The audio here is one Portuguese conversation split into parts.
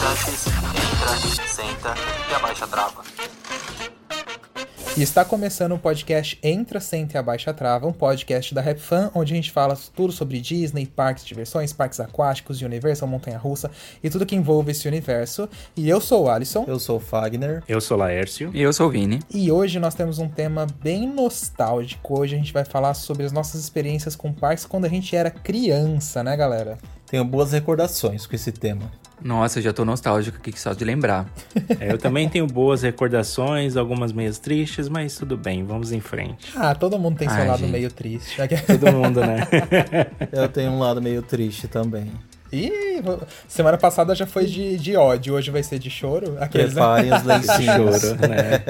Visitantes, entra, senta e abaixa a trava. E está começando o podcast Entra, Senta e Abaixa a Trava, um podcast da Rap Fan, onde a gente fala tudo sobre Disney, parques de diversões, parques aquáticos, Universal, montanha-russa e tudo que envolve esse universo. E eu sou o Alisson. Eu sou o Fagner. Eu sou o Laércio. E eu sou o Vini. E hoje nós temos um tema bem nostálgico. Hoje a gente vai falar sobre as nossas experiências com parques quando a gente era criança, né, galera? Tenho boas recordações com esse tema. Nossa, eu já tô nostálgico aqui só de lembrar. É, eu também tenho boas recordações, algumas meias tristes, mas tudo bem, vamos em frente. Ah, todo mundo tem seu Ai, lado gente. meio triste. Todo mundo, né? Eu tenho um lado meio triste também. Ih, semana passada já foi de, de ódio, hoje vai ser de choro. Aqueles, né? Preparem os lencinhos. Choro, né?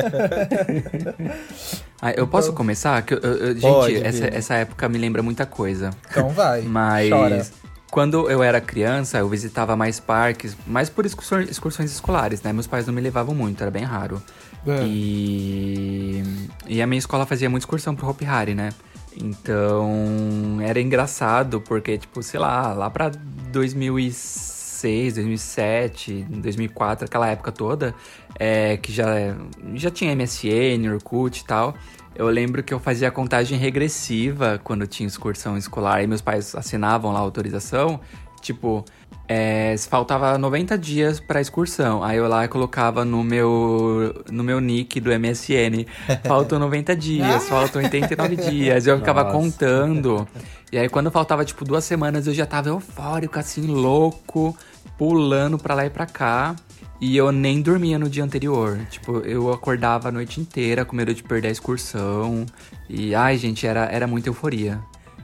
Ah, eu posso começar? Que eu- eu- eu- gente, Pode, essa, essa época me lembra muita coisa. Então vai. Mas Chora. Quando eu era criança, eu visitava mais parques, mais por excursões, excursões escolares, né? Meus pais não me levavam muito, era bem raro. É. E, e a minha escola fazia muita excursão pro Hopi Hari, né? Então era engraçado, porque, tipo, sei lá, lá pra 2006, 2007, 2004, aquela época toda, é, que já, já tinha MSN, Orkut e tal. Eu lembro que eu fazia contagem regressiva quando tinha excursão escolar e meus pais assinavam lá a autorização. Tipo, é, faltava 90 dias pra excursão. Aí eu lá colocava no meu, no meu nick do MSN: faltam 90 dias, faltam 89 dias. Eu ficava Nossa. contando. E aí quando faltava tipo duas semanas eu já tava eufórico, assim, louco, pulando pra lá e pra cá. E eu nem dormia no dia anterior. Tipo, eu acordava a noite inteira com medo de perder a excursão. E, ai, gente, era, era muita euforia.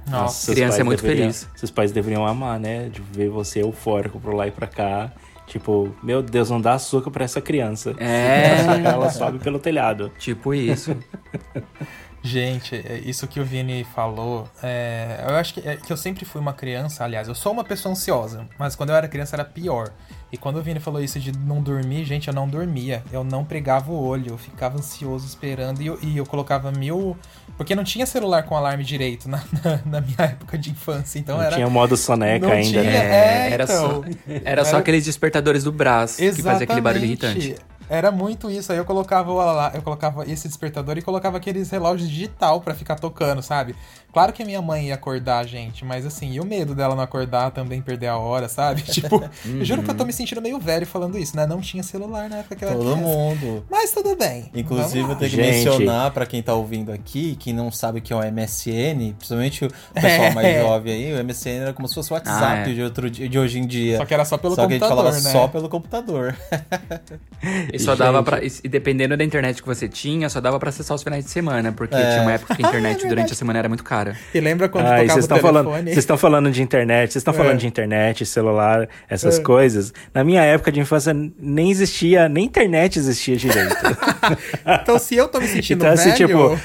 Nossa. Seus criança é muito deveriam- feliz. Seus pais deveriam amar, né? De ver você eufórico por lá e pra cá. Tipo, meu Deus, não dá açúcar pra essa criança. É. Ela sobe pelo telhado. Tipo isso. Gente, é, isso que o Vini falou, é, eu acho que, é, que eu sempre fui uma criança, aliás, eu sou uma pessoa ansiosa, mas quando eu era criança era pior. E quando o Vini falou isso de não dormir, gente, eu não dormia. Eu não pregava o olho, eu ficava ansioso esperando e eu, e eu colocava mil. Porque não tinha celular com alarme direito na, na, na minha época de infância, então Não era. tinha modo soneca não ainda, tinha, né? é, era, então. só, era só aqueles despertadores do braço que fazia aquele barulho irritante. Era muito isso. Aí eu colocava o ala- eu colocava esse despertador e colocava aqueles relógios digital pra ficar tocando, sabe? Claro que a minha mãe ia acordar a gente, mas assim, e o medo dela não acordar também perder a hora, sabe? Tipo, eu juro que eu tô me sentindo meio velho falando isso, né? Não tinha celular na época que eu era Todo criança. mundo. Mas tudo bem. Inclusive, eu lá. tenho que Gente. mencionar pra quem tá ouvindo aqui, que não sabe o que é o MSN, principalmente o pessoal mais É. jovem aí, o MSN era como se fosse o WhatsApp Ah, é. de, outro, dia- de hoje em dia. Só que era só pelo Só que a gente computador, falava né? só pelo computador. E só dava pra. E dependendo da internet que você tinha, só dava pra acessar os finais de semana, porque É. tinha uma época que a internet Ah, é durante a semana era muito cara. E lembra quando Ai, tocava vocês o estão telefone? falando, vocês estão falando de internet, vocês estão É. falando de internet, celular, essas coisas. Na minha época de infância nem existia, nem internet existia direito. Então, se eu tô me sentindo então assim, velho, tipo,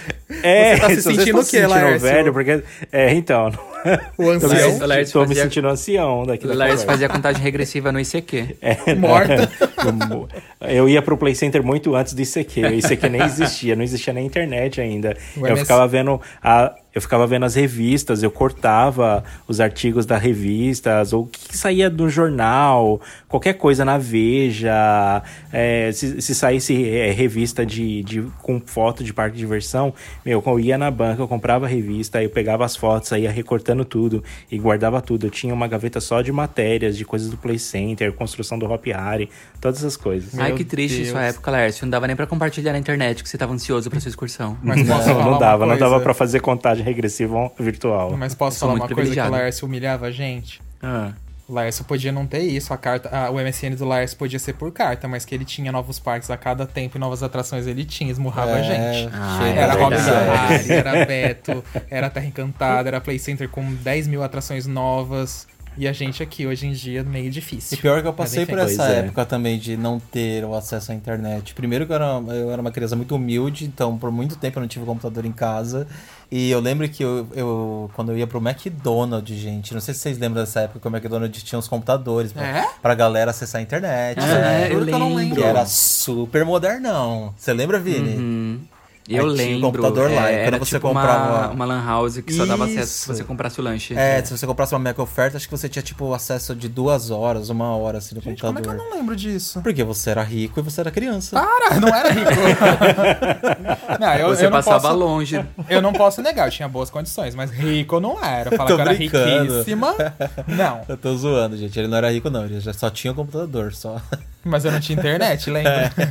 é, você tá se vocês sentindo estão o quê, Laércio? velho, porque é, então, o me, ancião Laércio tô me fazia- sentindo ancião daqui da fazia contagem regressiva no ICQ. É, morta. Eu ia pro Play Center muito antes do ICQ. O ICQ nem existia, não existia nem internet ainda. O eu MS ficava vendo a, eu ficava vendo as revistas, eu cortava os artigos das revistas, ou o que saía do jornal, qualquer coisa na Veja, é, se, se saísse é, revista de, de, com foto de parque de diversão, meu, eu ia na banca, eu comprava a revista, aí eu pegava as fotos, aí ia recortando tudo e guardava tudo. Eu tinha uma gaveta só de matérias, de coisas do Play Center, construção do Hop Harry, todas essas coisas. Ai, Meu que triste Deus. sua época, Lércio. Não dava nem pra compartilhar na internet que você tava ansioso pra sua excursão. Mas Não, não dava, não dava pra fazer contagem regressiva virtual. Mas posso falar uma coisa que o. Laércio humilhava a gente? Ah. O Laércio podia não ter isso, a carta, a- o MSN do Laércio podia ser por carta, mas que ele tinha novos parques a cada tempo e novas atrações ele tinha, esmurrava a É, gente. Ah, chega, Era é. Harry, era Beto, era Terra Encantada, era Play Center com 10 mil atrações novas. E a gente aqui, hoje em dia, meio E difícil. pior que eu Mas passei por essa Pois é. época também de não ter o acesso à internet. Primeiro que eu era, eu era uma criança muito humilde, então por muito tempo eu não tive computador em casa. E eu lembro que eu, eu- quando eu ia pro McDonald's, gente, não sei se vocês lembram dessa época que o McDonald's tinha os computadores pra, É? pra galera acessar a internet. É, né? eu que eu não lembro. Que era super modernão. Você lembra, Vini? Uhum. Eu Aí tinha o lembro. computador lá, e é, quando era você tipo comprava- uma, uma lan house que só dava acesso Isso. se você comprasse o lanche. É, se você comprasse uma Mac oferta, acho que você tinha tipo acesso de duas horas, uma hora assim no Gente, como é que eu computador. não lembro disso? Porque você era rico e você era criança. Para, não era rico. não, eu, Você eu passava posso, longe. Eu não posso negar, eu tinha boas condições, mas rico não era. Falar que eu era riquíssima. Não, Eu tô zoando, gente. Ele não era rico, não. Ele já só tinha o computador, só. Mas eu não tinha internet, lembra?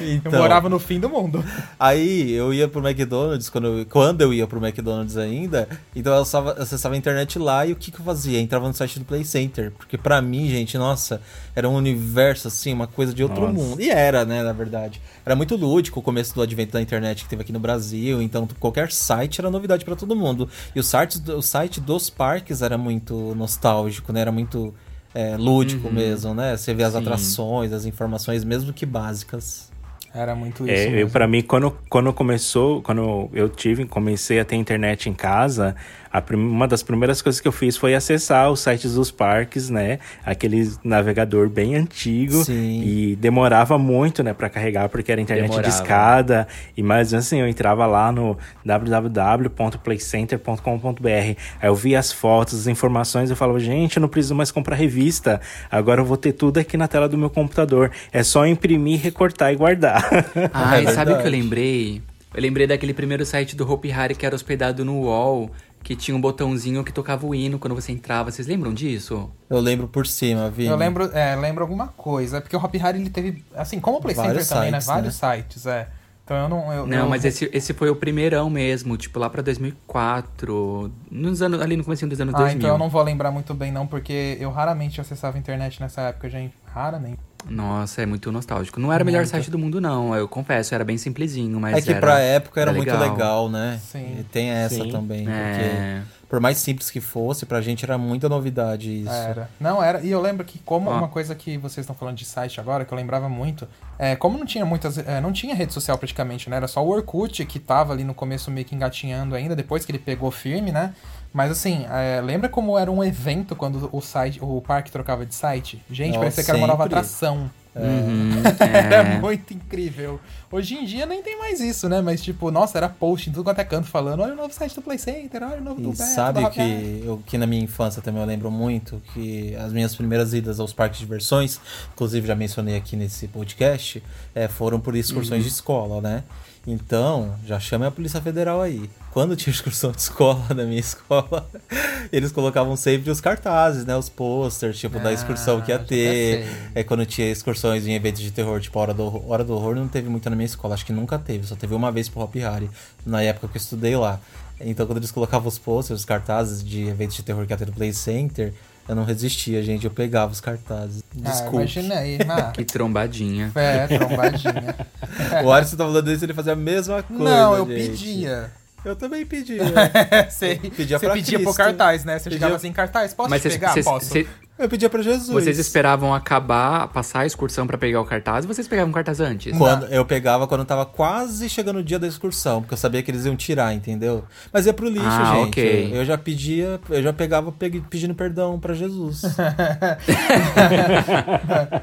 Então, Eu morava no fim do mundo. Aí eu ia pro McDonald's, quando eu, quando eu ia pro McDonald's ainda, então eu acessava, acessava a internet lá e o que, que eu fazia? Entrava no site do Play Center. Porque pra mim, gente, nossa, era um universo assim, uma coisa de outro Nossa. mundo. E era, né, na verdade. Era muito lúdico o começo do advento da internet que teve aqui no Brasil, então qualquer site era novidade pra todo mundo. E o site, o site dos parques era muito nostálgico, né? Era muito é, lúdico mesmo, né? Você vê as Sim. atrações, as informações, mesmo que básicas. Era muito isso. É, eu, mesmo. pra mim, quando, quando começou, quando eu tive, comecei a ter internet em casa, uma das primeiras coisas que eu fiz foi acessar os sites dos parques, né? Aquele navegador bem antigo. Sim. E demorava muito, né, pra carregar, porque era internet Demorava. de escada. E mais assim, eu entrava lá no www.playcenter.com.br. Aí eu via as fotos, as informações, eu falava, gente, eu não preciso mais comprar revista. Agora eu vou ter tudo aqui na tela do meu computador. É só imprimir, recortar e guardar. Ai, É sabe o que eu verdade. lembrei? Eu lembrei daquele primeiro site do Hopi Hari que era hospedado no UOL, que tinha um botãozinho que tocava o hino quando você entrava. Vocês lembram disso? Eu lembro por cima, Vini. Eu lembro, é, lembro alguma coisa. Porque o Hop Harry, ele teve, assim, como o Play Center Vários também, né? sites, Vários sites, é. Então eu não... Eu, Não, eu- mas esse, esse foi o primeirão mesmo, tipo lá pra 2004, nos anos, ali no começo dos anos Ah, 2000. então eu não vou lembrar muito bem não, porque eu raramente acessava a internet nessa época, gente. Raramente. Nossa, é muito nostálgico. Não era o melhor Muito. site do mundo, não. Eu confesso, era bem simplesinho, mas É que era, pra época era, era muito legal, né? Sim. E tem essa Sim. também. É. Porque por mais simples que fosse, pra gente era muita novidade isso. Era. Não, era. E eu lembro que, como uma coisa que vocês estão falando de site agora, que eu lembrava muito, é, como não tinha muitas. é, não tinha rede social praticamente, né? Era só o Orkut que tava ali no começo meio que engatinhando ainda, depois que ele pegou firme, né? Mas assim, é, lembra como era um evento quando o site, o parque trocava de site? Gente, Nossa, parecia que era uma nova atração. Uhum, Era é. muito incrível. Hoje em dia nem tem mais isso, né? Mas tipo, nossa, era post em tudo quanto é canto falando, olha o novo site do Play Center, olha o novo do E Beto, sabe do o Hop Harry." que, eu, que na minha infância também eu lembro muito? Que as minhas primeiras idas aos parques de diversões, inclusive já mencionei aqui nesse podcast, é, foram por excursões de escola, né? Então, já chame a Polícia Federal aí. Quando tinha excursão de escola na minha escola, eles colocavam sempre os cartazes, né? Os posters, tipo, da excursão que ia ter. É quando tinha excursões em eventos de terror, tipo Hora do. Hora do Horror não teve muito na minha escola, acho que nunca teve, só teve uma vez pro Hop Harry, na época que eu estudei lá. Então quando eles colocavam os posters, os cartazes de eventos de terror que ia ter no Play Center, Eu não resistia, gente. Eu pegava os cartazes. Ah, Desculpa. imagina aí, ah, Que trombadinha. É, trombadinha. o Alisson tá falando isso, ele fazia a mesma coisa. Não, eu gente. pedia. Eu também pedia. Você pedia pedia pro cartaz, né? Você Pedia- chegava assim, cartaz, posso Mas te vocês, pegar? vocês- Posso. cê- Eu pedia pra Jesus. vocês esperavam acabar, passar a excursão pra pegar o cartaz ou vocês pegavam o cartaz antes? Quando, eu pegava quando tava quase chegando o dia da excursão, porque eu sabia que eles iam tirar, entendeu? Mas ia pro lixo, Ah, gente. ok. Eu já pedia, eu já pegava pe- pedindo perdão pra Jesus.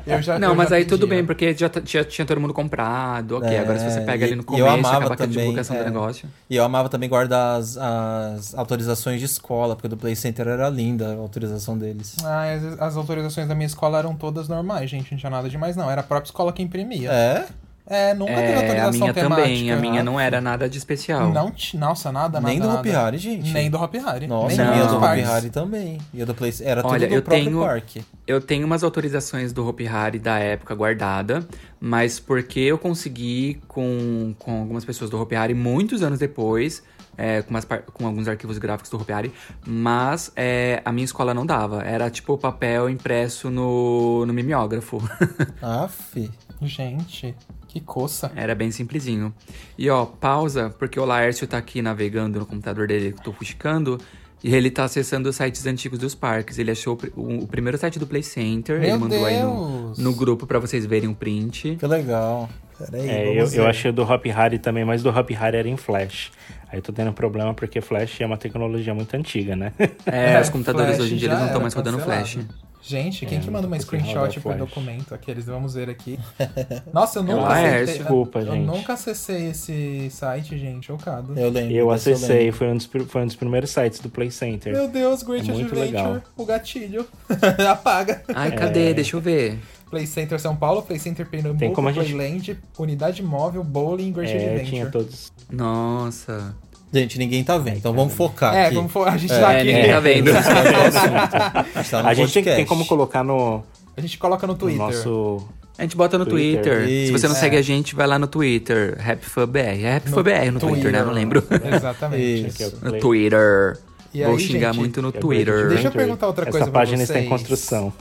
Eu já, Não, eu mas já aí tudo pedia. bem, porque já, t- já tinha todo mundo comprado, ok. É, Agora se você pega e- ali no e eu começo, amava acaba com a também, divulgação é. do negócio. e eu amava também guardar as, as autorizações de escola, porque do Play Center era linda a autorização deles. Ah, as, autorizações da minha escola eram todas normais, gente. Não tinha nada demais, não. Era a própria escola que imprimia. É? É, nunca teve É, a autorização minha temática. também, a minha não era nada de especial. Não, nossa, nada, nada. Nem do. Hopi Hari, gente. Nem do Hopi Hari. Nossa, nem a minha do Hopi. Hari também. E a do Play Era tudo Olha, do eu próprio tenho- parque. Eu tenho umas autorizações do Hopi Hari da época guardada, mas porque eu consegui com, com algumas pessoas do Hopi Hari muitos anos depois, é, com, umas com alguns arquivos gráficos do Hopi Hari, mas é, a minha escola não dava. Era tipo papel impresso no, no mimeógrafo. Aff. Gente, que coça. Era bem simplesinho. E ó, pausa, porque o Laércio tá aqui navegando no computador dele que eu tô fuxicando. E ele tá acessando os sites antigos dos parques. Ele achou o o, primeiro site do Play Center. Meu ele mandou aí no, Deus. no grupo pra vocês verem o print. Que legal. Peraí, É, eu, eu achei o do Hop Hari também, mas do Hop Hari era em Flash. Aí eu tô tendo problema porque Flash é uma tecnologia muito antiga, né? É, É, os computadores hoje em dia não estão mais rodando cancelado. Flash. Gente, quem É, que manda uma screenshot por Flash. documento? Aqueles, vamos ver aqui. Nossa, eu nunca Laércio, acessei. desculpa, eu, gente. Eu nunca acessei esse site, gente. Chocado. Eu lembro. Eu acessei, lembro. foi um, dos, foi um dos primeiros sites do Play Center. Meu Deus, Great É muito Adventure. legal. O gatilho. Apaga. Ai, cadê? Deixa eu ver. Play Center São Paulo, Play Center Pernambuco, Tem como a gente- Playland, Unidade Móvel, Bowling, Great É, Adventure. tinha todos. Nossa. Gente, ninguém tá vendo, então vamos focar É, aqui. vamos for... a gente É, tá É, aqui. ninguém tá vendo. A gente, tá no A gente tem, como colocar no, A gente coloca no no Twitter. nosso. A gente bota no Twitter. Twitter. Se você não Isso. segue a gente, vai lá no Twitter. HappyFunBR. É HappyFunBR no Twitter, né? Não lembro. Exatamente. É No Twitter. E Vou aí, xingar gente, muito no é Twitter. Deixa eu perguntar outra coisa Essa pra página está em vocês. construção.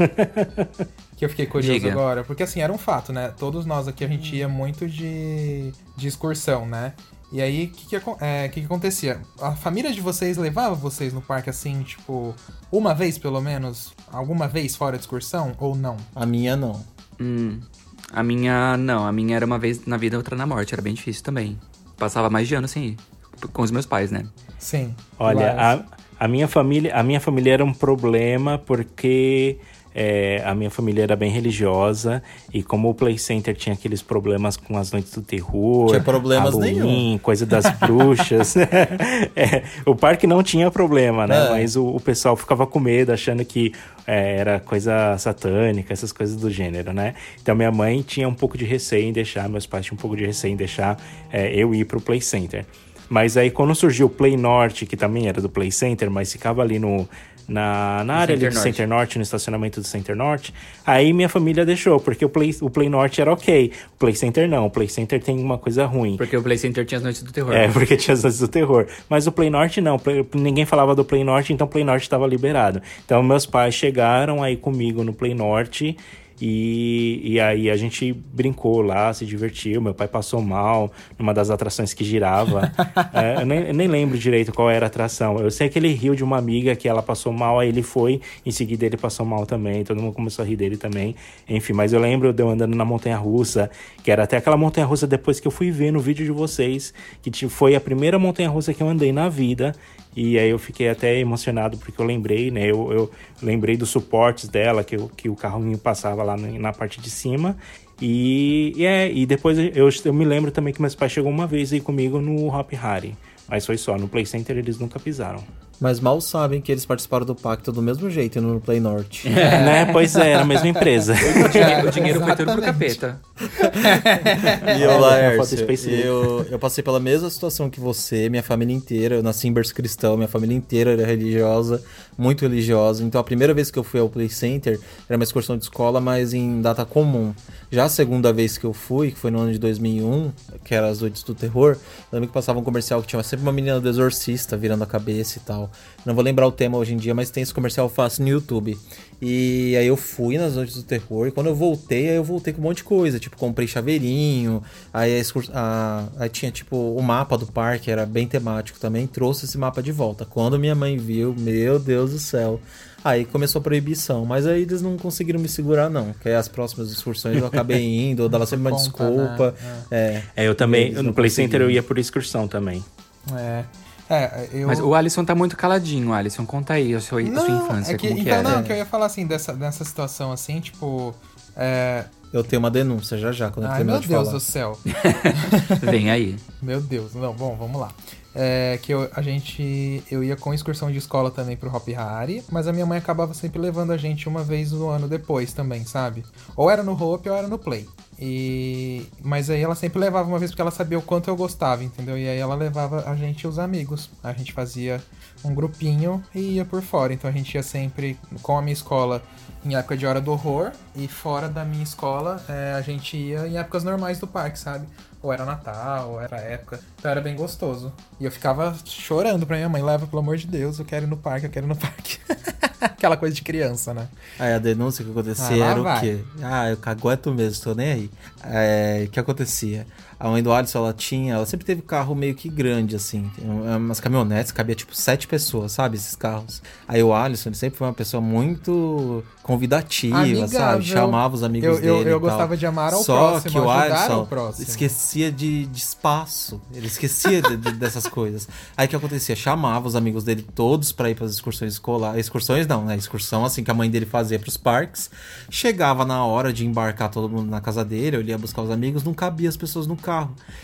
Que eu fiquei curioso Diga. agora. Porque assim, era um fato, né? Todos nós aqui a gente ia muito de, de excursão, né? E aí, o que que, é, que que acontecia? A família de vocês levava vocês no parque assim, tipo, uma vez pelo menos? Alguma vez fora de excursão? Ou não? A minha não. Hum, a minha, não. A minha era uma vez na vida, outra na morte. Era bem difícil também. Passava mais de ano sem ir. Com os meus pais, né? Sim. Olha, Mas- a, a minha família, a minha família era um problema porque é, a minha família era bem religiosa e como o Play Center tinha aqueles problemas com as noites do terror, Tinha problemas Halloween, nenhum. coisa das bruxas, é, o parque não tinha problema, né? É. Mas o, o pessoal ficava com medo, achando que é, era coisa satânica, essas coisas do gênero, né? Então minha mãe tinha um pouco de receio em deixar, meus pais tinham um pouco de receio em deixar é, eu ir pro Play Center. Mas aí quando surgiu o Play Norte, que também era do Play Center, mas ficava ali no, na, na área ali Center do Norte. Center Norte, no estacionamento do Center Norte, aí minha família deixou, porque o Play, o Play Norte era ok, o Play Center não, o Play Center tem uma coisa ruim. Porque o Play Center tinha as noites do terror. É, porque tinha as noites do terror. Mas o Play Norte não. Play- ninguém falava do Play Norte, então o Play Norte estava liberado. Então meus pais chegaram aí comigo no Play Norte. E, e aí a gente brincou lá, se divertiu. Meu pai passou mal numa das atrações que girava. É, eu, nem, eu nem lembro direito qual era a atração. Eu sei que ele riu de uma amiga que ela passou mal, aí ele foi, em seguida ele passou mal também. Todo mundo começou a rir dele também. Enfim, mas eu lembro de eu andando na montanha russa, que era até aquela montanha russa depois que eu fui ver no vídeo de vocês, que foi a primeira montanha russa que eu andei na vida. E aí eu fiquei até emocionado porque eu lembrei, né? Eu, eu lembrei dos suportes dela, que, eu- que o carrinho passava lá na, parte de cima. E, e é, e depois eu, eu me lembro também que meus pais chegou uma vez aí comigo no Hop Hari. Mas foi só, no Play Center eles nunca pisaram. Mas mal sabem que eles participaram do pacto do mesmo jeito no Play Norte. né? Pois é, era a mesma empresa. O dinheiro, o dinheiro foi tudo pro capeta. E É, eu, Laércio, específica. eu, eu passei pela mesma situação que você, minha família inteira. Eu nasci em berço cristão, minha família inteira era religiosa, muito religiosa. Então a primeira vez que eu fui ao Play Center era uma excursão de escola, mas em data comum. Já a segunda vez que eu fui, que foi no ano de 2001, que era as Noites do Terror, eu lembro que passava um comercial que tinha sempre uma menina do exorcista virando a cabeça e tal. Não vou lembrar o tema hoje em dia, mas tem esse comercial fácil no YouTube. E aí eu fui nas noites do terror, e quando eu voltei, aí eu voltei com um monte de coisa. Tipo, comprei chaveirinho, aí, a aí tinha tipo o mapa do parque, era bem temático também, trouxe esse mapa de volta. Quando minha mãe viu, meu Deus do céu. Aí começou a proibição, mas aí eles não conseguiram me segurar, não. Que aí as próximas excursões eu acabei indo, eu dava sempre uma Conta, desculpa. né? É. É, eu também, no Play Center eu ia por excursão também. É. É, eu... Mas o Alisson tá muito caladinho, Alisson. Conta aí a sua, a sua infância, é que, como que então, era. não, que eu ia falar assim, dessa, dessa situação assim, tipo. É... Eu tenho uma denúncia já já, quando eu Ai, terminar meu de Deus falar. do céu. Vem aí. Meu Deus, não, bom, vamos lá. É que eu, a gente. Eu ia com excursão de escola também pro Hop Hari, mas a minha mãe acabava sempre levando a gente uma vez no ano depois também, sabe? Ou era no Hope ou era no Play. E. Mas aí ela sempre levava uma vez porque ela sabia o quanto eu gostava, entendeu? E aí ela levava a gente e os amigos. A gente fazia um grupinho e ia por fora. Então a gente ia sempre com a minha escola em época de hora do horror e fora da minha escola é, a gente ia em épocas normais do parque, sabe? Ou era Natal, ou era época. Então era bem gostoso. E eu ficava chorando pra minha mãe, leva, pelo amor de Deus, eu quero ir no parque, eu quero ir no parque. Aquela coisa de criança, né? Aí a denúncia que acontecia Ah, era o vai. quê? Ah, eu cagueto mesmo, tô nem aí. É, o que acontecia? A mãe do Alisson, ela tinha, ela sempre teve carro meio que grande, assim. Tem Umas caminhonetes, cabia tipo sete pessoas, sabe? Esses carros. Aí o Alisson, ele sempre foi uma pessoa muito convidativa, Amigável. sabe? Chamava os amigos Eu- eu- dele. eu e tal. gostava de amar ao Só próximo, que o Alisson esquecia de, de espaço. Ele esquecia de- de- dessas coisas. Aí o que acontecia? Chamava os amigos dele todos pra ir pras excursões escolares. Excursões não, né? Excursão assim que a mãe dele fazia pros parques. Chegava na hora de embarcar todo mundo na casa dele, ele ia buscar os amigos, não cabia as pessoas no carro.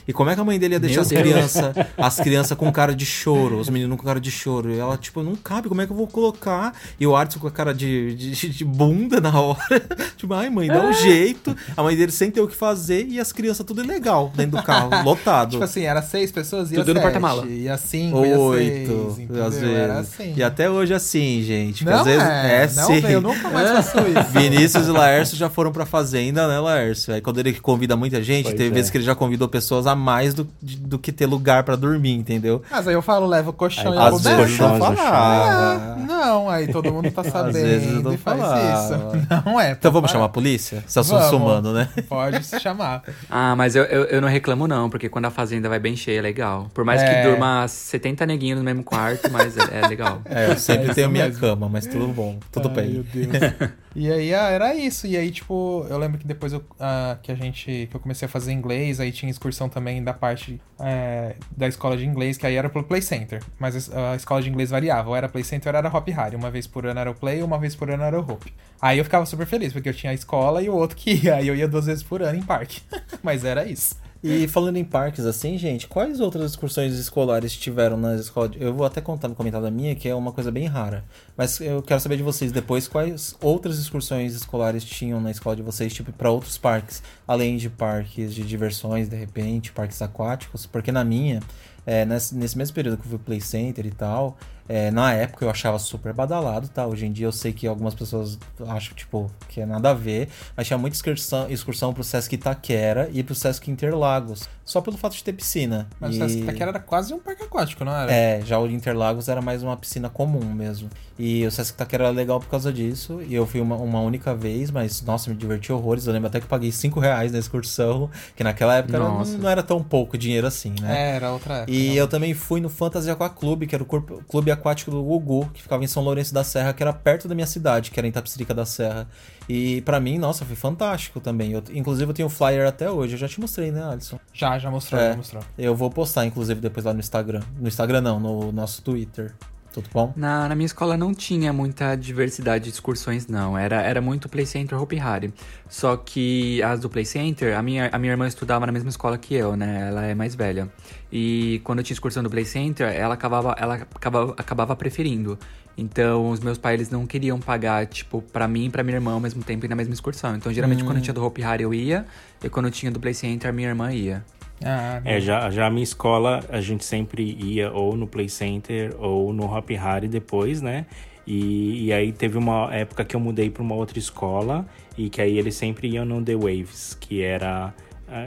E como é que a mãe dele ia deixar Meu as crianças, as crianças com cara de choro, os meninos com cara de choro? E ela, tipo, não cabe, como é que eu vou colocar? E o Arthur com a cara de, de, de bunda na hora. tipo, ai mãe, dá um jeito. A mãe dele sem ter o que fazer e as crianças tudo ilegal dentro do carro, lotado. Tipo assim, era seis pessoas, ia Tudo no sete, porta-mala. Ia cinco, ia Oito, seis, entendeu? às vezes. Era assim. E até hoje é assim, gente. Não às vezes é, é, não, sim. eu nunca mais faço isso. Vinícius e Laércio já foram pra fazenda, né, Laércio? Aí quando ele convida muita gente, Pois teve é. vezes que ele já convidou pessoas a mais do, de- do que ter lugar pra dormir, entendeu? Mas aí eu falo, leva o colchão Aí e às Às vezes colchões não falava. Aí todo mundo tá sabendo vezes eu não e faz falava. isso. Não é. Então vamos chamar a polícia? Se assunto sumando, né? Pode se chamar. Ah, mas eu, eu, eu não reclamo não, porque quando a fazenda vai bem cheia é legal. Por mais É. que durma 70 neguinhos no mesmo quarto, mas é, é legal. É, eu sempre É tenho minha mesmo. cama, mas tudo bom, tudo Ai, bem. Meu Deus. E aí, ah, era isso. E aí, tipo, eu lembro que depois eu, ah, que a gente. que eu comecei a fazer inglês, aí tinha excursão também da parte é, da escola de inglês, que aí era pro Play Center. Mas a, escola de inglês variava. Ou era Play Center ou era Hop Harry. Uma vez por ano era o Play, uma vez por ano era o Hope. Aí eu ficava super feliz, porque eu tinha a escola e o outro que ia. Aí eu ia duas vezes por ano em parque. Mas era isso. E falando em parques assim, gente, quais outras excursões escolares tiveram na escola? de- Eu vou até contar no comentário da minha, que é uma coisa bem rara. Mas eu quero saber de vocês depois quais outras excursões escolares tinham na escola de vocês, tipo, para outros parques, além de parques de diversões, de repente, parques aquáticos, porque na minha, é, nesse, nesse mesmo período que eu fui Play Center e tal, é, na época eu achava super badalado, tá? Hoje em dia eu sei que algumas pessoas acham, tipo, que é nada a ver, mas tinha muita excursão, excursão pro Sesc Itaquera e pro Sesc Interlagos, só pelo fato de ter piscina. Mas e... o Sesc Itaquera era quase um parque aquático, não era? É, já o Interlagos era mais uma piscina comum mesmo. E o Sesc Itaquera era legal por causa disso. E eu fui uma, uma única vez, mas nossa, me diverti horrores. Eu lembro até que paguei 5 reais na excursão, que naquela época era- não, não era tão pouco dinheiro assim, né? É, era outra época. E não. eu também fui no Fantasy Aqua Clube, que era o corpo- clube aquático do Gugu, que ficava em São Lourenço da Serra, que era perto da minha cidade, que era em Tapicerica da Serra. E pra mim, nossa, foi fantástico também. Eu- inclusive eu tenho o flyer até hoje, eu já te mostrei, né, Alisson? Já, já mostrou, É. já mostrou. Eu vou postar, inclusive, depois lá no Instagram. No Instagram não, no nosso Twitter. Tudo bom? Na, na minha escola não tinha muita diversidade de excursões, não. Era, era muito Play Center Hopi Hari. Só que as do Play Center, a minha, a minha irmã estudava na mesma escola que eu, né? Ela é mais velha. E quando eu tinha excursão do Play Center, ela acabava, ela acabava, acabava preferindo. Então, os meus pais, eles não queriam pagar, tipo, pra mim e pra minha irmã ao mesmo tempo e na mesma excursão. Então, geralmente, quando tinha do Hopi Hari, eu ia. E quando tinha do Play Center, a minha irmã ia. Ah, É, já, já a minha escola, a gente sempre ia ou no Play Center ou no Hop Hari depois, né? E, e aí teve uma época que eu mudei para uma outra escola e que aí eles sempre iam no The Waves, que era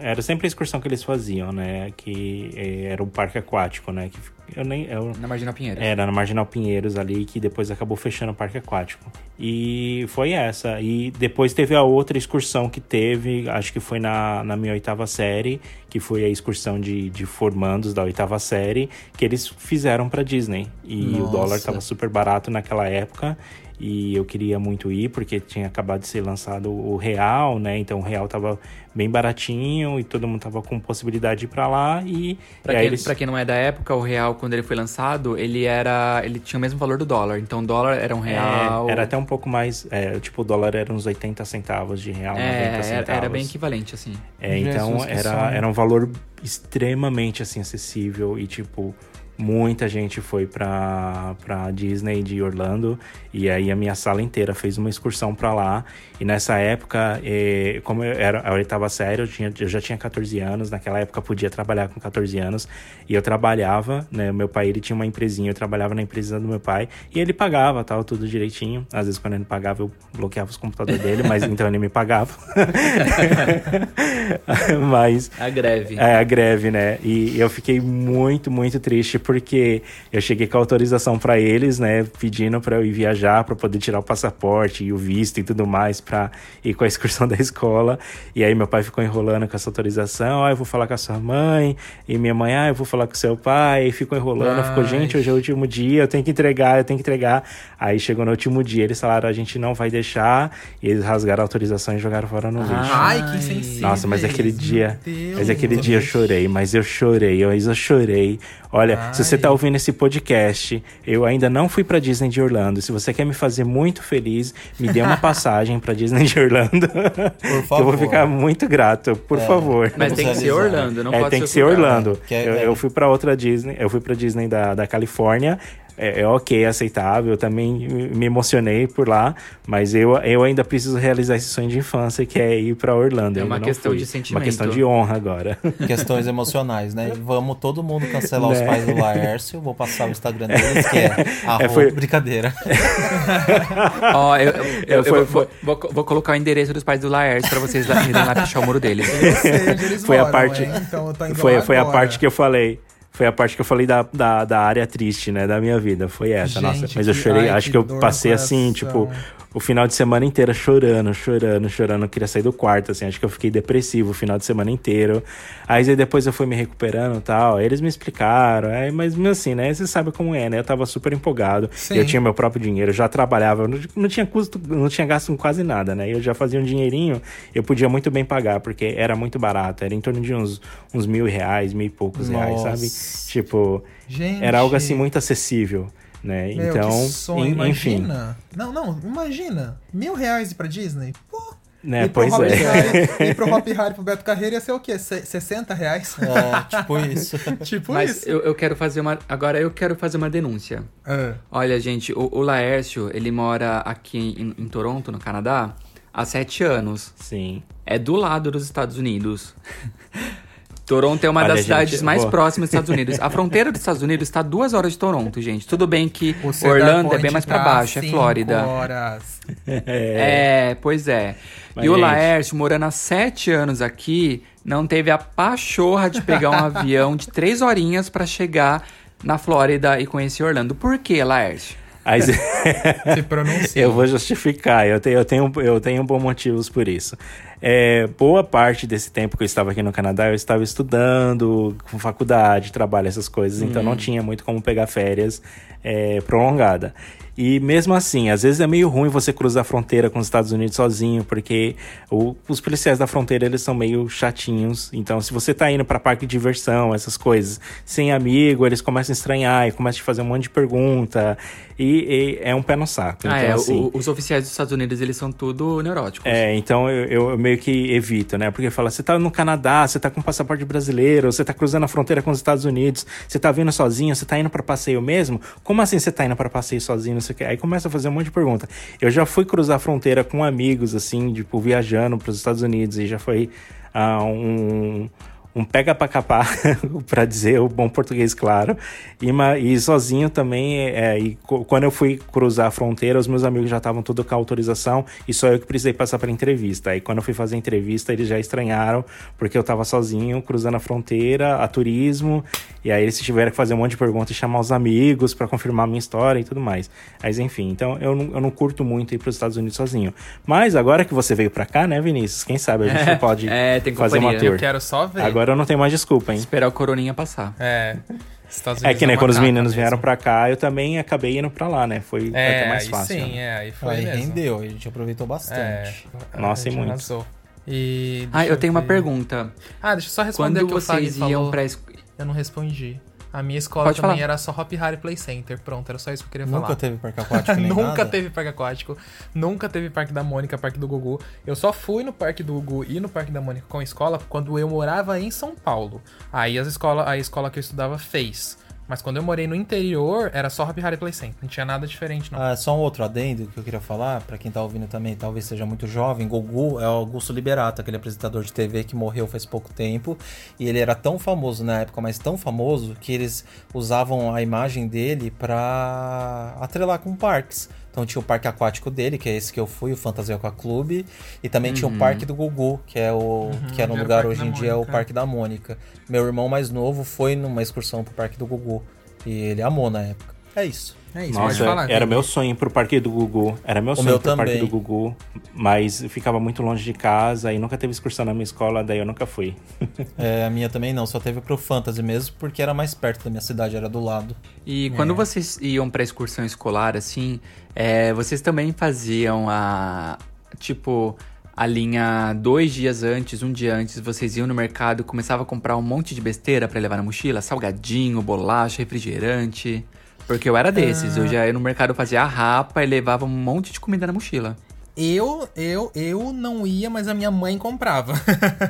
Era sempre a excursão que eles faziam, né? Que eh, era um parque aquático, né? Que eu nem, eu, Na Marginal Pinheiros. era na Marginal Pinheiros ali, que depois acabou fechando o parque aquático. E foi essa. E depois teve a outra excursão que teve, acho que foi na, na minha oitava série, que foi a excursão de, de formandos da oitava série, que eles fizeram pra Disney. E o Nossa. dólar tava super barato naquela época. E eu queria muito ir, porque tinha acabado de ser lançado o Real, né? Então o Real tava bem baratinho e todo mundo tava com possibilidade de ir pra lá. E, Pra aí quem, eles... quem não é da época, o real, quando ele foi lançado, ele era. ele tinha o mesmo valor do dólar. Então o dólar era um É, real. era até um pouco mais. é, tipo, o dólar era uns 80 centavos de real, 90 É, era, centavos. era bem equivalente, assim. É, então Jesus, era, era um valor extremamente assim acessível e tipo muita gente foi pra, pra Disney de Orlando e aí a minha sala inteira fez uma excursão pra lá e nessa época eh, como eu era a oitava série eu, tinha, eu já tinha 14 anos naquela época podia trabalhar com 14 anos e eu trabalhava né meu pai ele tinha uma empresinha eu trabalhava na empresa do meu pai e ele pagava tal tudo direitinho às vezes quando ele não pagava eu bloqueava os computadores dele mas então ele me pagava mas A greve. é, a greve, né? E eu fiquei muito, muito triste porque eu cheguei com autorização pra eles, né? Pedindo pra eu ir viajar, pra poder tirar o passaporte e o visto e tudo mais pra ir com a excursão da escola. E aí meu pai ficou enrolando com essa autorização. Ah, eu vou falar com a sua mãe. E minha mãe, ah, eu vou falar com o seu pai. E ficou enrolando. Ai. Ficou, gente, hoje é o último dia, eu tenho que entregar, eu tenho que entregar. Aí chegou no último dia, eles falaram, a gente não vai deixar. E eles rasgaram a autorização e jogaram fora no lixo. Ai, que insensíveis. Nossa, mas aquele dia. Mas aquele dia eu chorei, mas eu chorei, mas eu chorei. Olha, se você Ai. tá ouvindo esse podcast, eu ainda não fui pra Disney de Orlando. Se você quer me fazer muito feliz, me dê uma passagem pra Disney de Orlando. Por que eu vou favor. ficar muito grato, por É. favor. Mas tem que ser. Orlando, não é, pode tem ser que ser. Orlando. Que é- eu, eu fui pra outra Disney, eu fui pra Disney da, da Califórnia. É, é ok, é aceitável. Eu também me emocionei por lá, mas eu, eu ainda preciso realizar esse sonho de infância que é ir pra Orlando. É Eu uma questão fui. de sentimento. Uma questão de honra agora. Questões emocionais, né? Vamos todo mundo cancelar os Né? pais do Laércio. Vou passar o Instagram deles, que é arroba foi- brincadeira. Ó, eu, eu, eu- eu Foi- vou, vou, vou- vou colocar o endereço dos pais do Laércio pra vocês irem lá fechar o muro deles. Eu sei onde eles Foi a moram, parte- hein? Então eu tô indo foi, lá foi a parte que eu falei. Foi a parte que eu falei da, da, da área triste, né? Da minha vida. Foi essa, Gente, nossa. Mas eu que- chorei, ai, acho que que eu passei assim, tipo, o final de semana inteiro chorando, chorando, chorando. Eu queria sair do quarto, assim. Acho que eu fiquei depressivo o final de semana inteiro. Aí depois eu fui me recuperando e tal. Aí eles me explicaram. Aí, mas assim, né? Você sabe como é, né? Eu tava super empolgado. Sim. Eu tinha meu próprio dinheiro, já trabalhava, não, não tinha custo, não tinha gasto com quase nada, né? Eu já fazia um dinheirinho, eu podia muito bem pagar, porque era muito barato. Era em torno de uns, uns mil reais, mil e poucos reais, Nossa. sabe? Tipo, Gente. era algo assim muito acessível, né? Meu, então, que sonho, en- enfim. imagina. Não, não, imagina. Mil reais ir pra Disney? Pô. Né, ir pro pois Hop é. Harry, ir pro Hop Harry pro Beto Carreira ia ser o quê? Se- 60 reais? É, tipo isso. tipo Mas isso. eu, eu quero fazer uma. Agora eu quero fazer uma denúncia. Ah, Olha, gente, o, o Laércio, ele mora aqui em, em Toronto, no Canadá, há sete anos. Sim. É do lado dos Estados Unidos. Toronto é uma Olha, das gente, cidades mais próximas dos Estados Unidos. A fronteira dos Estados Unidos está a duas horas de Toronto, gente. Tudo bem que Orlando é bem mais pra tá baixo, é Flórida. horas. É, pois é. Mas, e o gente- Laércio, morando há sete anos aqui, não teve a pachorra de pegar um avião de três horinhas pra chegar na Flórida e conhecer Orlando. Por que, Laércio? Aí, Se pronuncia. eu vou justificar, eu tenho, eu tenho, eu tenho bons motivos por isso. É, boa parte desse tempo que eu estava aqui no Canadá, eu estava estudando, com faculdade, trabalho, essas coisas, então não tinha muito como pegar férias é, prolongada. E mesmo assim, às vezes é meio ruim você cruzar a fronteira com os Estados Unidos sozinho, porque o- os policiais da fronteira eles são meio chatinhos. Então, se você tá indo pra parque de diversão, essas coisas, sem amigo, eles começam a estranhar e começam a te fazer um monte de pergunta. E, e é um pé no saco. ah, então, é. assim, o- os oficiais dos Estados Unidos, eles são tudo neuróticos. é, então eu, eu- meio que evito, né? Porque fala, você tá no Canadá, você tá com passaporte brasileiro, você tá cruzando a fronteira com os Estados Unidos, você tá vindo sozinho, você tá indo pra passeio mesmo? Como assim você tá indo pra passeio sozinho, sei o quê? Aí começa a fazer um monte de pergunta. Eu já fui cruzar a fronteira com amigos, assim, tipo, viajando pros Estados Unidos, e já foi ah, um, um pega pra capar, pra dizer o bom português claro. E, ma- e sozinho também, é, e quando eu fui cruzar a fronteira, os meus amigos já estavam tudo com a autorização e só eu que precisei passar pra entrevista. Aí quando eu fui fazer a entrevista, eles já estranharam, porque eu tava sozinho cruzando a fronteira, a turismo, e aí eles tiveram que fazer um monte de perguntas e chamar os amigos pra confirmar a minha história e tudo mais. Mas enfim, então eu não, eu não curto muito ir pros Estados Unidos sozinho. Mas agora que você veio pra cá, né, Vinícius? Quem sabe a gente É, pode é, tem fazer uma companhia. tour. Eu quero só ver. Agora eu não tenho mais desculpa, hein? Esperar o coroninha passar. É. Estados É que nem uma quando os meninos mesmo. vieram pra cá, eu também acabei indo pra lá, né? Foi É, até mais fácil. sim, né? é, aí foi Aí mesmo. rendeu, a gente aproveitou É. bastante. Nossa, a gente e muito. arrasou. E Ah, deixa eu tenho uma pergunta. Ah, deixa eu só responder Quando o que o Fag vocês iam falou. pra Eu não respondi. A minha escola Pode também falar. era só Hop Harry Play Center. Pronto, era só isso que eu queria Nunca falar. teve parque aquático nem Nunca nada? teve parque aquático, nunca teve parque da Mônica, parque do Gugu. Eu só fui no parque do Gugu e no parque da Mônica com a escola quando eu morava em São Paulo. Aí as escola, a escola que eu estudava fez. Mas quando eu morei no interior, era só Hop Harry Play Center. Não tinha nada diferente, não. Ah, só um outro adendo que eu queria falar, pra quem tá ouvindo também, talvez seja muito jovem, Gugu é o Augusto Liberato, aquele apresentador de TV que morreu faz pouco tempo, e ele era tão famoso na época, mas tão famoso, que eles usavam a imagem dele pra atrelar com parques. Então tinha o parque aquático dele, que é esse que eu fui, o Fantasia Aqua Clube, e também tinha o parque do Gugu, que é o que é no lugar hoje em dia é o. Parque da Mônica. Meu irmão mais novo foi numa excursão pro parque do Gugu, e ele amou na época. É isso. É isso, pode Nossa, falar. era meu sonho pro parque do Gugu. Era meu sonho meu pro parque também. do Gugu. Mas ficava muito longe de casa e nunca teve excursão na minha escola, daí eu nunca fui. É, a minha também não, só teve pro Fantasy mesmo, porque era mais perto da minha cidade, era do lado. E É. quando vocês iam pra excursão escolar, assim, é, vocês também faziam a. Tipo, a linha dois dias antes, um dia antes, vocês iam no mercado, começavam a comprar um monte de besteira pra levar na mochila? Salgadinho, bolacha, refrigerante. Porque eu era desses, eu já ia no mercado fazia a rapa e levava um monte de comida na mochila. Eu, eu, eu não ia, mas a minha mãe comprava.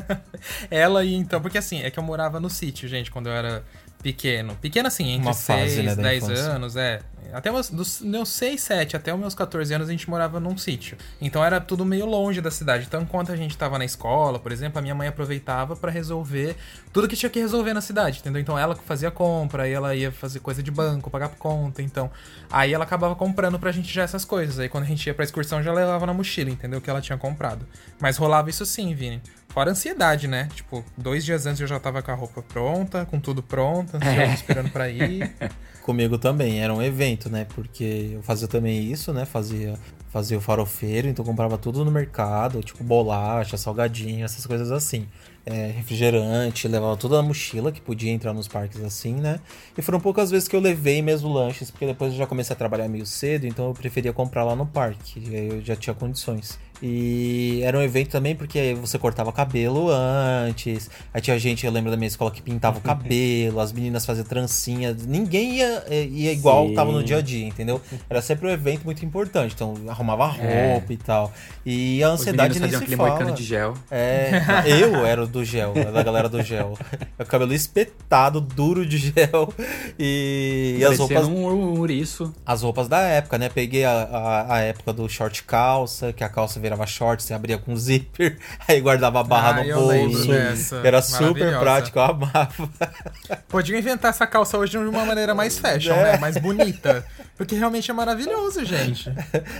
Ela ia então, porque assim, é que eu morava no sítio, gente, quando eu era pequeno. Pequeno assim, entre Uma fase, 6, né, da 10 infância. anos, é. Até meus, dos meus 6, 7, até os meus 14 anos a gente morava num sítio. Então era tudo meio longe da cidade. Então enquanto a gente tava na escola, por exemplo, a minha mãe aproveitava pra resolver tudo que tinha que resolver na cidade, entendeu? Então ela fazia compra, aí ela ia fazer coisa de banco, pagar conta, então. Aí ela acabava comprando pra gente já essas coisas. Aí quando a gente ia pra excursão já levava na mochila, entendeu? Que ela tinha comprado. Mas rolava isso sim, Vini. Fora a ansiedade, né? Tipo, dois dias antes eu já tava com a roupa pronta, com tudo pronto, ansioso, esperando pra ir. Comigo também, era um evento, né? Porque eu fazia também isso, né? Fazia, fazia o farofeiro, então comprava tudo no mercado, tipo bolacha, salgadinho, essas coisas assim. É, refrigerante, levava tudo na mochila, que podia entrar nos parques assim, né? E foram poucas vezes que eu levei mesmo lanches, porque depois eu já comecei a trabalhar meio cedo, então eu preferia comprar lá no parque, e aí eu já tinha condições. E era um evento também porque aí você cortava cabelo antes. Aí tinha gente, eu lembro da minha escola, que pintava o cabelo, as meninas faziam trancinha. Ninguém ia, ia igual Sim. tava no dia a dia, entendeu? Era sempre um evento muito importante. Então arrumava roupa e tal. E a ansiedade nem se aquele fala. de gel. É, eu era do gel, da galera do gel. O cabelo espetado, duro de gel. E, e as roupas um ouriço. as roupas da época, né? Peguei a, a, a época do short calça, que a calça virava short, você abria com zíper, aí guardava a barra Ah, no bolso. Era super prático, eu amava. Podiam inventar essa calça hoje de uma maneira mais fashion, É. né? Mais bonita. Porque realmente é maravilhoso, gente.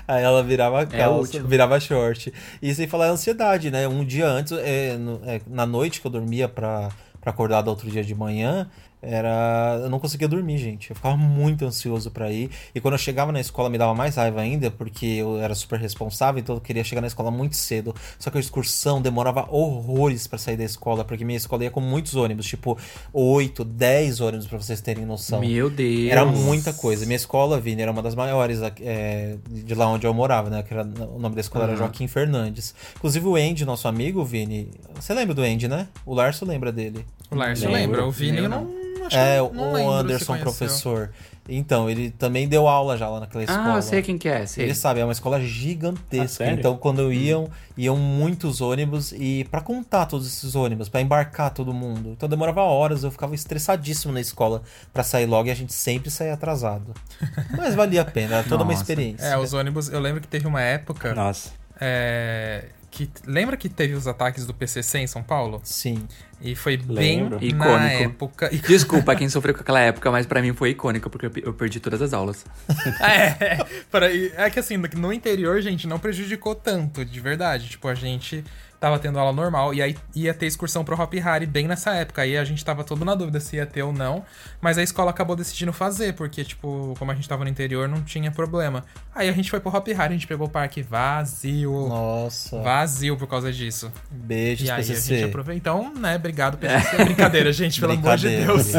Aí ela virava calça, útil. virava short. E sem falar a ansiedade, né? Um dia antes, é, no- é, na noite que eu dormia pra, pra acordar do outro dia de manhã, era. Eu não conseguia dormir, gente. Eu ficava muito ansioso pra ir. E quando eu chegava na escola me dava mais raiva ainda, porque eu era super responsável, então eu queria chegar na escola muito cedo. Só que a excursão demorava horrores pra sair da escola, porque minha escola ia com muitos ônibus, tipo 8, 10 ônibus pra vocês terem noção. Meu Deus. Era muita coisa. Minha escola, Vini, era uma das maiores é, de lá onde eu morava, né? Que era, o nome da escola era Aham. Joaquim Fernandes. Inclusive o Andy, nosso amigo, Vini. Você lembra do Andy, né? O Larso lembra dele. O Lembro. lembra, o Vini eu Lembro. Acho é, que não o Anderson, professor. Então, ele também deu aula já lá naquela escola. Ah, eu sei quem que é, sei. Ele sabe, é uma escola Ah, gigantesca. sério? então, quando iam, iam muitos ônibus e pra contar todos esses ônibus, pra embarcar todo mundo. Então demorava horas, eu ficava estressadíssimo na escola pra sair logo e a gente sempre saía atrasado. Mas valia a pena, era toda uma Nossa. experiência. É, os ônibus, eu lembro que teve uma época Nossa. é, que. Lembra que teve os ataques do PCC em São Paulo? Sim. E foi bem Lembro. na Icônico. época. Desculpa quem sofreu com aquela época, mas pra mim foi icônico, porque eu pe- eu perdi todas as aulas. É, para, é que assim, no interior, gente, não prejudicou tanto, de verdade. Tipo, a gente tava tendo aula normal e aí ia ter excursão pro Hop Hari bem nessa época. Aí a gente tava todo na dúvida se ia ter ou não, mas a escola acabou decidindo fazer, porque, tipo, como a gente tava no interior, não tinha problema. Aí a gente foi pro Hop Hari, a gente pegou o parque vazio. Nossa. Vazio por causa disso. Beijos, E aí a PCC. gente aproveitou. Então, né, obrigado, PCC. Brincadeira, gente, pelo amor de Deus.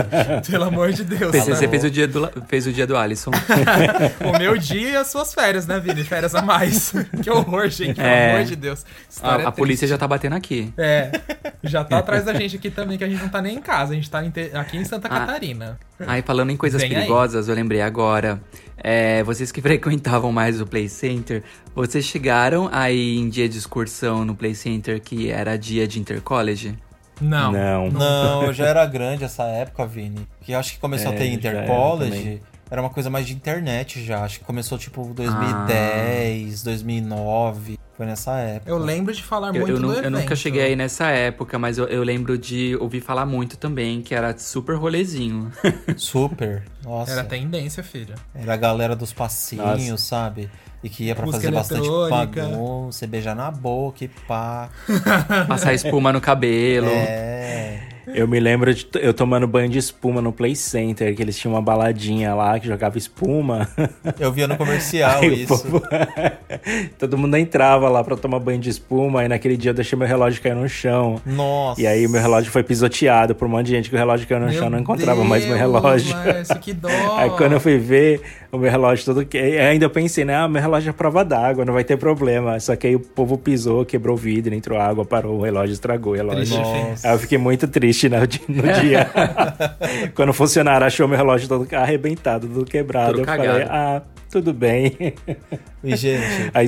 Pelo amor de Deus. PCC tá? fez o, dia do, fez o dia do Alisson. O meu dia e as suas férias, né, Vini? Férias a mais. que horror, gente. Pelo É. amor de Deus. A, História a polícia triste. Já tá batendo aqui. É. Já tá atrás da gente aqui também, que a gente não tá nem em casa. A gente tá aqui em Santa Ah. Catarina. Aí, falando em coisas Vem aí. perigosas, eu lembrei agora. É, vocês que frequentavam mais o Play Center, vocês chegaram aí em dia de excursão no Play Center que era dia de Intercollege? Não. Não. Não, eu já era grande essa época, Vini. Que eu acho que começou É, a ter Intercollege. Era uma coisa mais de internet já. Acho que começou tipo 2010, 2009. Foi nessa época. Eu lembro de falar Eu, muito eu, do nu- eu evento. nunca cheguei aí nessa época, mas eu, eu lembro de ouvir falar muito também, que era super rolezinho. Super. Nossa. Era Era, tendência, filha. a galera dos passinhos, Nossa. sabe? E que ia pra Música fazer bastante bagunça, beijar na boca e pá. Passar espuma no cabelo. É. Eu me lembro de eu tomando banho de espuma no Play Center, que eles tinham uma baladinha lá que jogava espuma. Eu via no comercial Aí isso. povo- Todo mundo entrava lá pra tomar banho de espuma, e naquele dia eu deixei meu relógio cair no chão. Nossa. E aí o meu relógio foi pisoteado por um monte de gente que o relógio caiu no chão, eu não encontrava mais meu Deus, relógio. Márcio, que dó. Aí quando eu fui ver o meu relógio todo que ainda eu pensei, né, ah, meu relógio é prova d'água, não vai ter problema. Só que aí o povo pisou, quebrou o vidro, entrou água, parou o relógio, estragou o relógio. Triste. Aí eu fiquei muito triste no, di- no dia. Quando o funcionário achou meu relógio todo arrebentado, todo quebrado, Todo eu falei, ah, tudo bem. E, gente, Aí,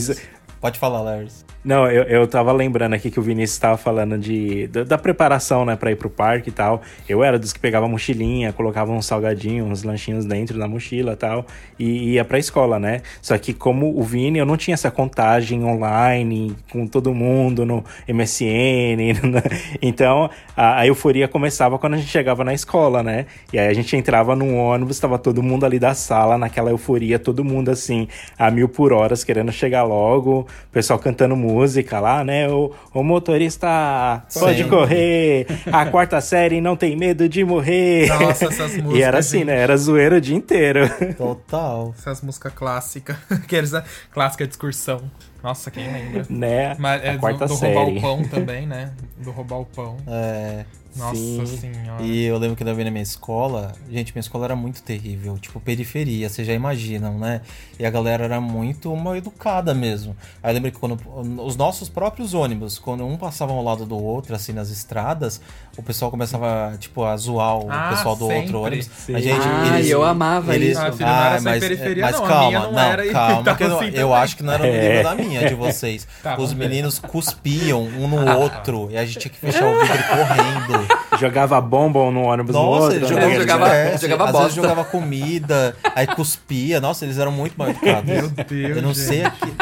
pode falar, Lars. não, eu, eu tava lembrando aqui que o Vinícius tava falando de, da, da preparação, né, pra ir pro parque e tal. Eu era dos que pegava mochilinha, colocava uns salgadinhos, uns lanchinhos dentro da mochila e tal, e ia pra escola, né? Só que como o Vini, eu não tinha essa contagem online com todo mundo no MSN, né? então a, a euforia começava quando a gente chegava na escola, né? E aí a gente entrava num ônibus, tava todo mundo ali da sala, naquela euforia, todo mundo assim, a mil por horas, querendo chegar logo, o pessoal cantando música lá, né? O, o motorista pode Sim. correr, a quarta série não tem medo de morrer. Nossa, essas E músicas, era assim, gente. né? Era zoeira o dia inteiro. Total. Essas músicas clássicas. Aqueles, né? Clássica de excursão. Nossa, quem lembra? né? Mas é a do, quarta do roubar série. o pão também, né? Do roubar o pão. É. Nossa Sim. senhora. E eu lembro que eu vi na minha escola, gente, minha escola era muito terrível, tipo periferia, vocês já imaginam, né? E a galera era muito mal educada mesmo. Aí eu lembro que quando os nossos próprios ônibus, quando um passava ao lado do outro, assim, nas estradas, o pessoal começava, tipo, a zoar o Ah, pessoal do sempre. outro ônibus. Sim. A gente, Ah, eles, eu amava eles, isso. Ah, filho, não em periferia, mas não. A calma, minha não não, era calma, que eu, não- assim eu também. acho que não era no nível É. da minha, de vocês. Tá, Os vamos ver. meninos cuspiam um no outro e a gente tinha que fechar o vidro correndo. Jogava bombom no ônibus no Nossa, outro. eles né? jogava- é, jogava às bosta. vezes jogava comida, aí cuspia. Nossa, eles eram muito mal educados. Meu Deus, Eu não sei gente. aqui.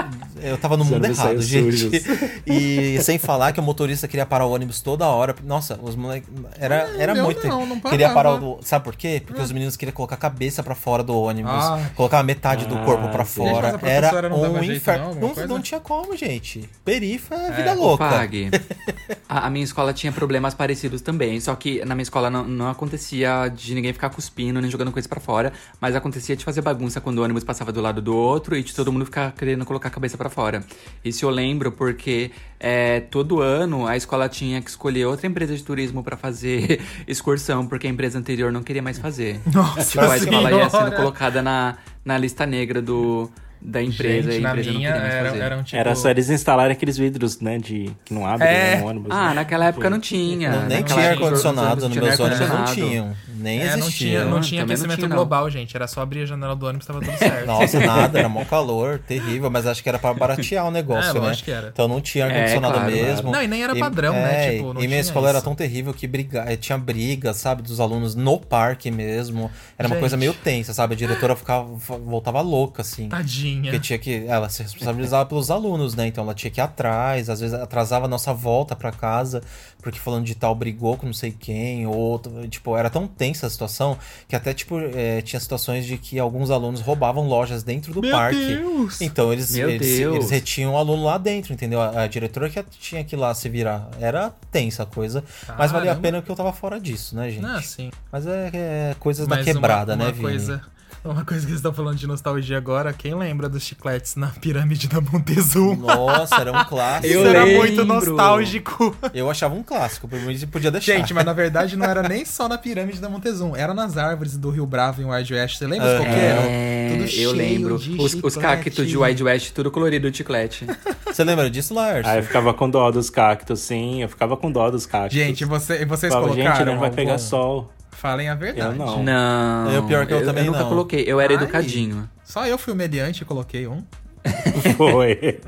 Eu tava no mundo errado, gente. sujos. E sem falar que o motorista queria parar o ônibus toda hora. Nossa, os moleques. Era, era meu muito. não, não queria parar o. Sabe por quê? Porque os meninos queriam colocar a cabeça pra fora do ônibus. Ah. Colocar metade do Ah, corpo pra sim. fora. Era um inferno. não? Não, tinha como, gente. Perifa é vida É, louca. Fag. A, a minha escola tinha problemas parecidos também, só que na minha escola não, não acontecia de ninguém ficar cuspindo nem jogando coisa pra fora, mas acontecia de fazer bagunça quando o ônibus passava do lado do outro e de todo mundo ficar querendo colocar a cabeça pra fora. Isso eu lembro porque é, todo ano a escola tinha que escolher outra empresa de turismo pra fazer excursão, porque a empresa anterior não queria mais fazer. Nossa Tipo, a escola ia sendo colocada na, na lista negra do, da empresa Gente, e a na empresa minha não queria mais era, fazer. era um tipo... Era só eles instalarem aqueles vidros, né, de que não abrem É. né, no ônibus. Ah, né? naquela época não tinha. Não, nem Naquela tinha ar-condicionado nos não meus ônibus, não tinham. Nem É, não existia. tinha, não Não, tinha também não aquecimento tinha, não. global, gente. Era só abrir a janela do ônibus, tava tudo certo. Nossa, nada, era mó calor, terrível, mas acho que era pra baratear o negócio, É, né? lógico que era. Então não tinha ar-condicionado claro, mesmo. Não, e nem era padrão, né? Tipo, não e minha escola era isso. tão terrível que briga... eh, tinha briga, sabe, dos alunos no parque mesmo. Era uma coisa meio tensa, sabe? A diretora ficava, voltava louca, assim. Tadinha. Tinha. Porque tinha que. Ela se responsabilizava pelos alunos, né? Então ela tinha que ir atrás, às vezes atrasava a nossa volta pra casa, porque falando de tal brigou com não sei quem, ou. Tipo, era tão tensa a situação que até, tipo, é, tinha situações de que alguns alunos roubavam lojas dentro do Meu parque. Deus! Então eles, Meu eles, Deus. eles retinham o aluno lá dentro, entendeu? A, a diretora que tinha que ir lá se virar. Era tensa a coisa. Mas valia a Caramba. pena que eu tava fora disso, né, gente? Ah, sim. Mas é, é coisas da quebrada, uma, né, uma Vini? uma coisa que vocês estão falando de nostalgia agora, quem lembra dos chicletes na pirâmide da Montezuma? Nossa, era um clássico. Isso Eu era lembro. muito nostálgico. Eu achava um clássico, por mim podia deixar. Gente, mas na verdade não era nem só na pirâmide da Montezuma, era nas árvores do Rio Bravo em Wild West. Você lembra os Aham. coqueiros? É, Tudo eu cheio lembro. de Os, os cactos de Wild West, tudo colorido de chiclete. Você lembra disso, Lars? Aí eu ficava com dó dos cactos, sim. Eu ficava com dó dos cactos. Gente, você, e vocês Falava, colocaram gente, não vai algum? pegar sol. Falem a verdade. Eu não. Não. É, o pior que eu também nunca não. coloquei. Eu era Ai. educadinho. Só eu fui o mediante e coloquei um. Foi.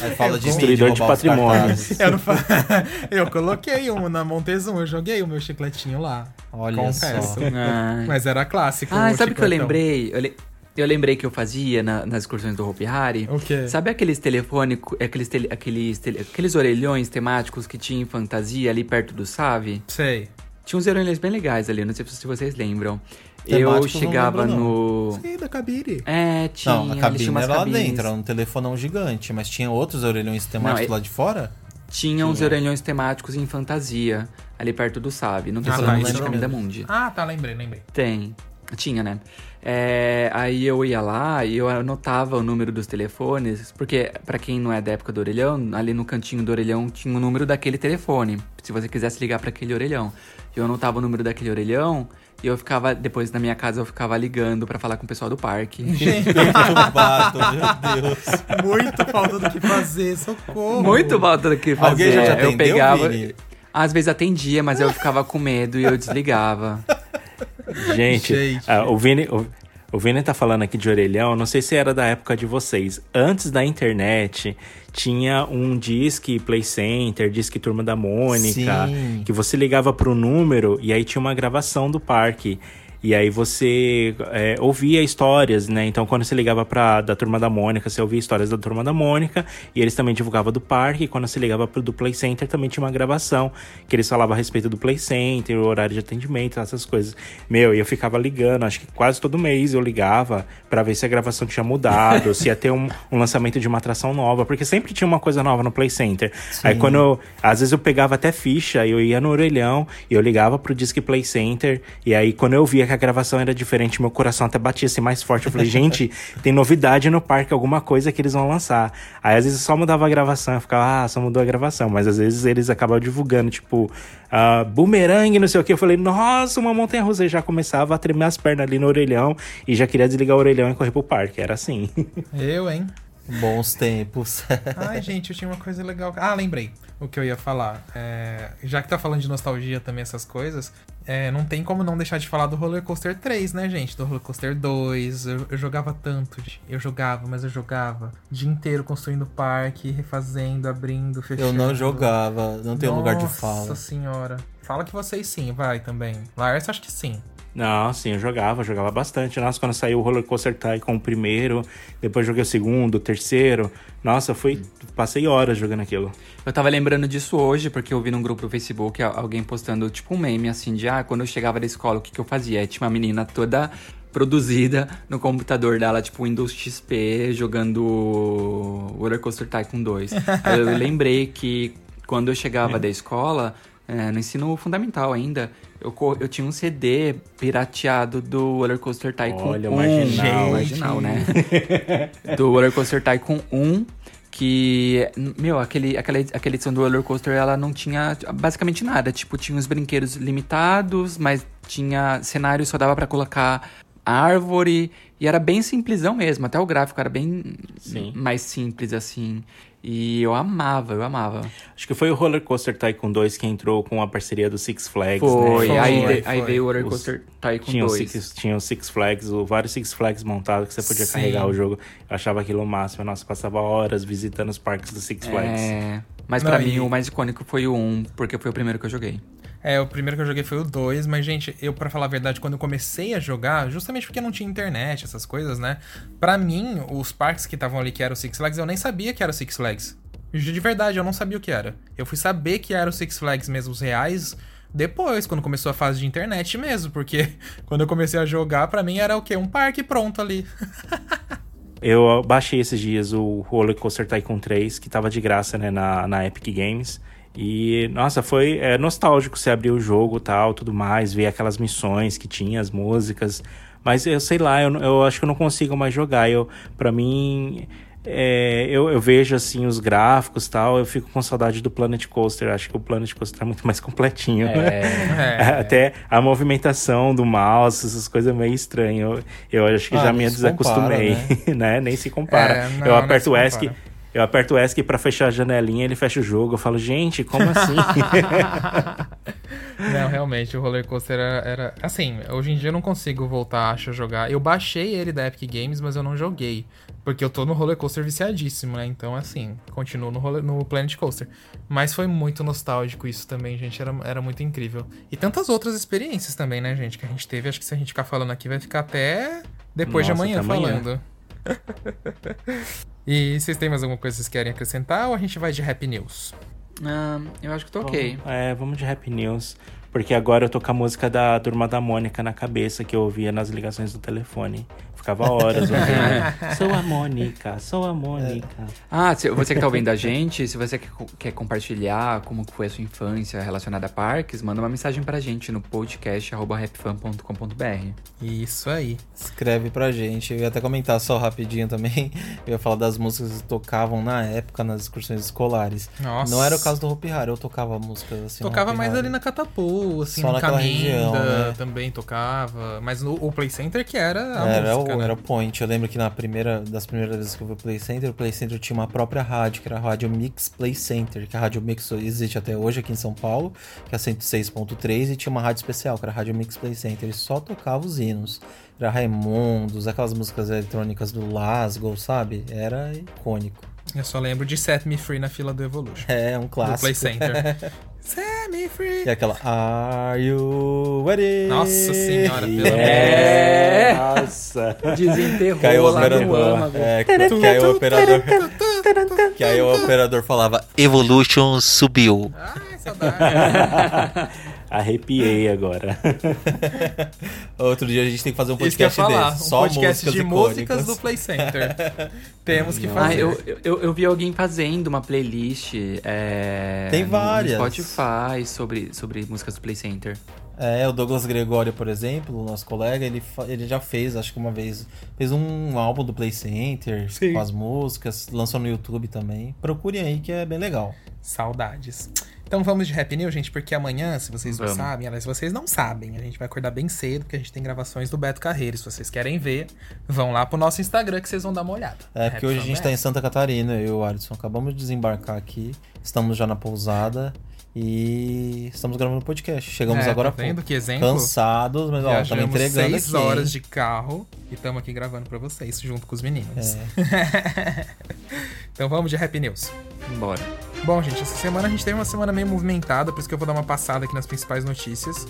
Aí fala de mim, Destruidor de patrimônios. cartazes. Eu, fa... eu coloquei um na Montezuma, eu joguei o meu chicletinho lá. Olha Confesso. só. Ai. Mas era clássico. Ah, sabe o que eu lembrei? Eu, le- eu lembrei que eu fazia na- nas excursões do Hopi Hari. O quê? Sabe aqueles telefônicos, aqueles, tele- aqueles, tele- aqueles orelhões temáticos que tinha em fantasia ali perto do Save? Sei. Tinha uns orelhões bem legais ali, não sei se vocês lembram. eu Temáticos chegava lembro, no. Sei, da Cabiri. É, tinha. Não, a cabine tinham umas era lá cabines. dentro, era um telefonão gigante, mas tinha outros orelhões temáticos Não, lá de fora? Tinha uns orelhões temáticos em fantasia, ali perto do Save. Não tem Ah, tá, isso de eu Caminho da lembro. Mundi. Ah, tá, lembrei, lembrei. Tem. Tinha, né? É, aí eu ia lá e eu anotava o número dos telefones, porque pra quem não é da época do orelhão, ali no cantinho do orelhão tinha o número daquele telefone, se você quisesse ligar pra aquele orelhão. Eu anotava o número daquele orelhão e eu ficava, depois na minha casa, eu ficava ligando pra falar com o pessoal do parque. Perturbado, meu Deus. Muito falta do que fazer, socorro. Muito falta do que fazer. Alguém já te eu atendeu, pegava. Vini? Às vezes atendia, mas eu ficava com medo e eu desligava. Gente, Gente. ah, o Vini. O... O Vini tá falando aqui de orelhão, não sei se era da época de vocês. Antes da internet, tinha um disque Play Center, disque Turma da Mônica, Sim. que você ligava pro número e aí tinha uma gravação do parque. E aí você é, ouvia histórias, né? Então quando você ligava pra da Turma da Mônica, você ouvia histórias da Turma da Mônica, e eles também divulgavam do parque, e quando você ligava pro do Play Center também tinha uma gravação, que eles falavam a respeito do Play Center, o horário de atendimento, essas coisas. Meu, e eu ficava ligando, acho que quase todo mês eu ligava pra ver se a gravação tinha mudado, se ia ter um, um lançamento de uma atração nova, porque sempre tinha uma coisa nova no Play Center. Aí quando eu, às vezes eu pegava até ficha, eu ia no orelhão, e eu ligava pro Disque Play Center, e aí quando eu via que a gravação era diferente, meu coração até batia assim mais forte. Eu falei, gente, tem novidade no parque, alguma coisa que eles vão lançar. Aí às vezes só mudava a gravação, eu ficava, ah, só mudou a gravação. Mas às vezes eles acabavam divulgando, tipo, ah, boomerang, não sei o que. Eu falei, nossa, uma montanha russa. E já começava a tremer as pernas ali no orelhão e já queria desligar o orelhão e correr pro parque. Era assim. Eu, hein? Bons tempos. Ai, gente, eu tinha uma coisa legal. Ah, lembrei o que eu ia falar. É, já que tá falando de nostalgia também, essas coisas, é, não tem como não deixar de falar do Roller Coaster 3, né, gente? Do Roller Coaster 2. Eu, eu jogava tanto. Eu jogava, mas eu jogava. O dia inteiro construindo parque, refazendo, abrindo, fechando. Eu não jogava, não tenho lugar de Nossa fala. senhora. Fala que vocês sim, vai também. Lars, acho que sim. Não, sim, eu jogava, jogava bastante. Nossa, quando saiu o Roller Coaster Tycoon o primeiro, depois joguei o segundo, o terceiro. Nossa, eu fui, passei horas jogando aquilo. Eu tava lembrando disso hoje, porque eu vi num grupo do Facebook alguém postando tipo um meme assim de ah, quando eu chegava da escola, o que, que eu fazia? Tinha uma menina toda produzida no computador dela, tipo Windows XP, jogando Roller Coaster Tycoon 2. Aí eu lembrei que quando eu chegava da escola, é, no ensino fundamental ainda, eu, eu tinha um CD pirateado do Roller Coaster Tycoon Olha, 1. marginal. marginal, né? do Roller Coaster Tycoon 1, que, meu, aquele, aquela, aquela edição do Roller Coaster, ela não tinha basicamente nada. Tipo, tinha os brinquedos limitados, mas tinha cenário, só dava pra colocar árvore, e era bem simplesão mesmo. Até o gráfico era bem Sim. mais simples, assim. E eu amava, eu amava. Acho que foi o Roller Coaster Tycoon 2 que entrou com a parceria do Six Flags, Foi, né? aí, Foi, aí veio o Roller Os- Coaster Tycoon Tinha o 2. Six, tinha o Six Flags, o, vários Six Flags montados que você podia Sim. carregar o jogo. Eu achava aquilo o máximo. Nossa, passava horas visitando os parques do Six Flags. É, mas e- mim o mais icônico foi o 1, porque foi o primeiro que eu joguei. É, o primeiro que eu joguei foi o 2, mas, gente, eu, para falar a verdade, quando eu comecei a jogar, justamente porque não tinha internet, essas coisas, né? Pra mim, os parques que estavam ali que eram o Six Flags, eu nem sabia que era o Six Flags. De verdade, eu não sabia o que era. Eu fui saber que era o Six Flags mesmo, os reais, depois, quando começou a fase de internet mesmo, porque quando eu comecei a jogar, pra mim era o quê? Um parque pronto ali. Eu baixei esses dias o Roller Coaster Tycoon 3, que tava de graça, né, na, na Epic Games. E, nossa, foi é, nostálgico você abrir o jogo tal, tudo mais, ver aquelas missões que tinha, as músicas. Mas eu sei lá, eu, eu acho que eu não consigo mais jogar. Eu, pra mim, é, eu, eu, vejo assim os gráficos tal, eu fico com saudade do Planet Coaster. Acho que o Planet Coaster é muito mais completinho. É, né? é. Até a movimentação do mouse, essas coisas meio estranhas. Eu, eu acho que ah, já me desacostumei, compara, né? né? Nem se compara. É, não, eu aperto o ESC. Eu aperto o ESC pra fechar a janelinha, ele fecha o jogo. Eu falo, gente, como assim? não, realmente, o roller coaster era, era, Assim, hoje em dia eu não consigo voltar, acho, a jogar. Eu baixei ele da Epic Games, mas eu não joguei. Porque eu tô no roller coaster viciadíssimo, né? Então, assim, continuo no, roller, no Planet Coaster. Mas foi muito nostálgico isso também, gente. Era, era muito incrível. E tantas outras experiências também, né, gente? Que a gente teve. Acho que se a gente ficar falando aqui, vai ficar até depois Nossa, de amanhã falando. e vocês têm mais alguma coisa que vocês querem acrescentar ou a gente vai de Happy News? Uh, eu acho que tô ok. é, vamos de Happy News. Porque agora eu tô com a música da Turma da Mônica na cabeça que eu ouvia nas ligações do telefone. Ficava horas ouvindo. sou a Mônica, sou a Mônica. Ah, se você que tá ouvindo a gente, se você quer compartilhar como foi a sua infância relacionada a parques, manda uma mensagem pra gente no podcast rapfan.com.br. Isso aí. Escreve pra gente. Eu ia até comentar só rapidinho também. Eu ia falar das músicas que tocavam na época nas excursões escolares. Nossa. Não era o caso do Hopi Hari, eu tocava músicas assim. Tocava mais ali na Assim, só no Caminda, região, né? também tocava. Mas no o Play Center que era a era música. O, né? Era o point. Eu lembro que na primeira das primeiras vezes que eu vi o Play Center, o Play Center tinha uma própria rádio, que era a Rádio Mix Play Center, que a Rádio Mix existe até hoje aqui em São Paulo, que é a 106.3, e tinha uma rádio especial, que era a Rádio Mix Play Center. Ele só tocava os hinos. Era Raimundos, aquelas músicas eletrônicas do Lasgo, sabe? Era icônico. Eu só lembro de Set Me Free na fila do Evolution. É, um clássico. Do Play Center. Set me free. E aquela Are you ready? Nossa senhora, pelo é. Nossa. Desenterrou caiu lá no ama, é, aí o operador Que aí o operador falava Evolution subiu. Ai, saudade. Arrepiei agora. Outro dia a gente tem que fazer um podcast falar, desse. Um só podcast músicas de músicas do Play Center. Temos que fazer. Ah, eu, eu, eu, vi alguém fazendo uma playlist. É, tem várias. No Spotify sobre, sobre músicas do Play Center. É, o Douglas Gregório, por exemplo, nosso colega, ele, ele já fez, acho que uma vez, fez um álbum do Play Center Sim. com as músicas, lançou no YouTube também. Procurem aí que é bem legal. Saudades. Então vamos de Happy News, gente, porque amanhã, se vocês vamos. não sabem, aliás, se vocês não sabem, a gente vai acordar bem cedo, porque a gente tem gravações do Beto Carreiro. Se vocês querem ver, vão lá pro nosso Instagram que vocês vão dar uma olhada. É, porque hoje a gente tá em Santa Catarina, eu e o Alisson acabamos de desembarcar aqui, estamos já na pousada. E estamos gravando podcast. Chegamos é, agora tá vendo? Que exemplo? cansados, mas ó, estamos entregando seis aqui. horas de carro e estamos aqui gravando para vocês junto com os meninos. É. então vamos de Happy News. Bora. Bom, gente, essa semana a gente teve uma semana meio movimentada, por isso que eu vou dar uma passada aqui nas principais notícias.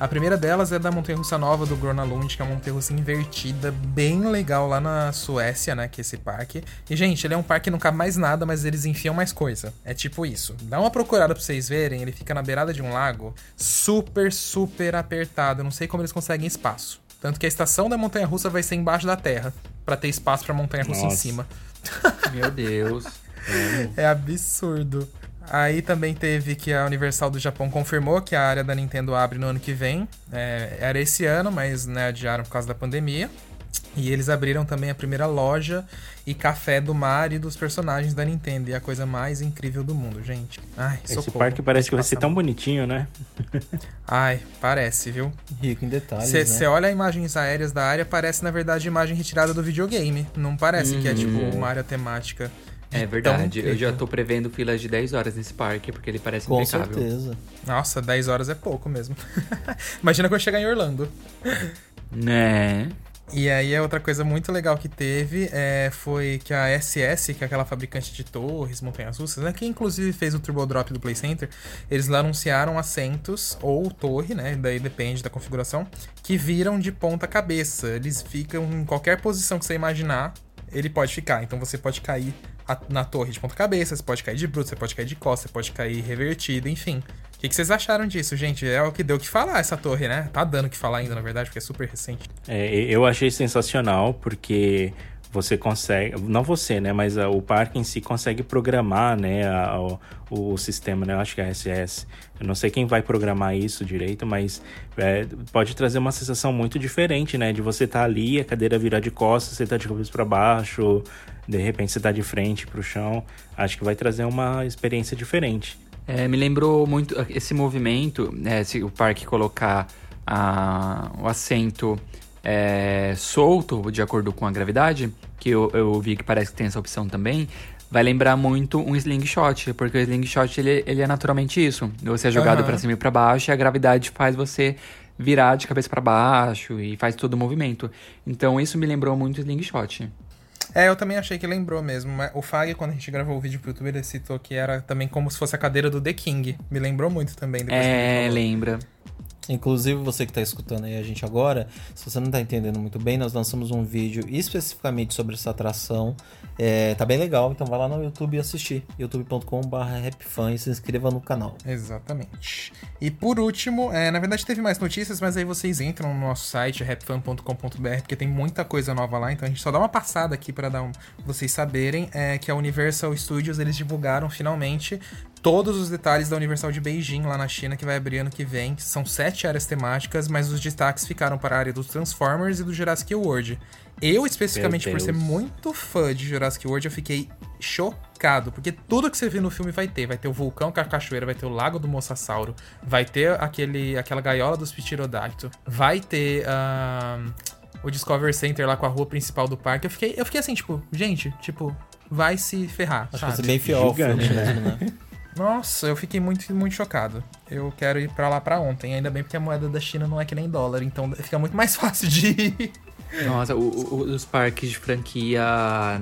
A primeira delas é da Montanha Russa Nova do Grona Lund, que é uma montanha russa invertida, bem legal lá na Suécia, né, que é esse parque. E, gente, ele é um parque que não cabe mais nada, mas eles enfiam mais coisa. É tipo isso. Dá uma procurada pra vocês verem, ele fica na beirada de um lago, super, super apertado. Eu não sei como eles conseguem espaço. Tanto que a estação da montanha russa vai ser embaixo da terra, para ter espaço pra montanha russa em cima. Meu Deus. É absurdo. Aí também teve que a Universal do Japão confirmou que a área da Nintendo abre no ano que vem. É, era esse ano, mas né, adiaram por causa da pandemia. E eles abriram também a primeira loja e café do mar e dos personagens da Nintendo. E é a coisa mais incrível do mundo, gente. Ai, Esse socorro. parque parece que vai ser tão bonitinho, né? Ai, parece, viu? Rico em detalhes. Você né? olha imagens aéreas da área, parece na verdade imagem retirada do videogame. Não parece que é tipo Uhum. uma área temática. É verdade. Eu já tô prevendo filas de 10 horas nesse parque, porque ele parece Com impecável. certeza. Nossa, 10 horas é pouco mesmo. Imagina quando chegar em Orlando. Né? E aí a outra coisa muito legal que teve é, foi que a SS, que é aquela fabricante de torres, montanhas russas, né, que inclusive fez o Turbo Drop do Play Center, eles lá anunciaram assentos ou torre, né, daí depende da configuração, que viram de ponta cabeça. Eles ficam em qualquer posição que você imaginar, ele pode ficar. Então você pode cair na torre de ponta cabeça, você pode cair de bruto, você pode cair de costa, você pode cair revertido, enfim. O que, que vocês acharam disso, gente? É o que deu o que falar essa torre, né? Tá dando o que falar ainda, na verdade, porque é super recente. É, eu achei sensacional porque você consegue, não você, né, mas a- o parque em si consegue programar, né, a- o, o sistema, né, eu acho que é a SS. Eu não sei quem vai programar isso direito, mas é, pode trazer uma sensação muito diferente, né, de você estar ali, a cadeira virar de costas, você tá de cabeça para baixo, de repente você tá de frente pro chão. Acho que vai trazer uma experiência diferente. É, me lembrou muito esse movimento, né, se o parque colocar a- o assento é, solto de acordo com a gravidade, que eu, eu vi que parece que tem essa opção também, vai lembrar muito um slingshot, porque o slingshot ele, ele é naturalmente isso. Você é jogado Aham. pra cima e pra baixo e a gravidade faz você virar de cabeça pra baixo e faz todo o movimento. Então isso me lembrou muito slingshot. É, eu também achei que lembrou mesmo. O Fag, quando a gente gravou o vídeo pro YouTube, ele citou que era também como se fosse a cadeira do The King. Me lembrou muito também. Depois que ele É, lembra. Inclusive, você que está escutando aí a gente agora, se você não está entendendo muito bem, nós lançamos um vídeo especificamente sobre essa atração. É, tá bem legal, então vai lá no YouTube assistir. youtube.com.br rapfan e se inscreva no canal. Exatamente. E por último, é, na verdade teve mais notícias, mas aí vocês entram no nosso site, rapfan.com.br, porque tem muita coisa nova lá, então a gente só dá uma passada aqui para dar um, vocês saberem é, que a Universal Studios eles divulgaram finalmente todos os detalhes da Universal de Beijing lá na China, que vai abrir ano que vem. que São sete áreas temáticas, mas os destaques ficaram para a área dos Transformers e do Jurassic World. Eu, especificamente, por ser muito fã de Jurassic World, eu fiquei chocado, porque tudo que você viu no filme vai ter. Vai ter o vulcão com a cachoeira, vai ter o lago do Mosasauro, vai ter aquele, aquela gaiola dos Pterodactyl, vai ter ahn, o Discovery Center lá com a rua principal do parque. Eu fiquei, eu fiquei assim, tipo, gente, tipo, vai se ferrar, Acho que sabe? vai ser bem fiel ao filme Gigante, né? Nossa, eu fiquei muito, muito chocado. Eu quero ir pra lá pra ontem, ainda bem porque a moeda da China não é que nem dólar, então fica muito mais fácil de ir. Nossa, o- o- os parques de franquia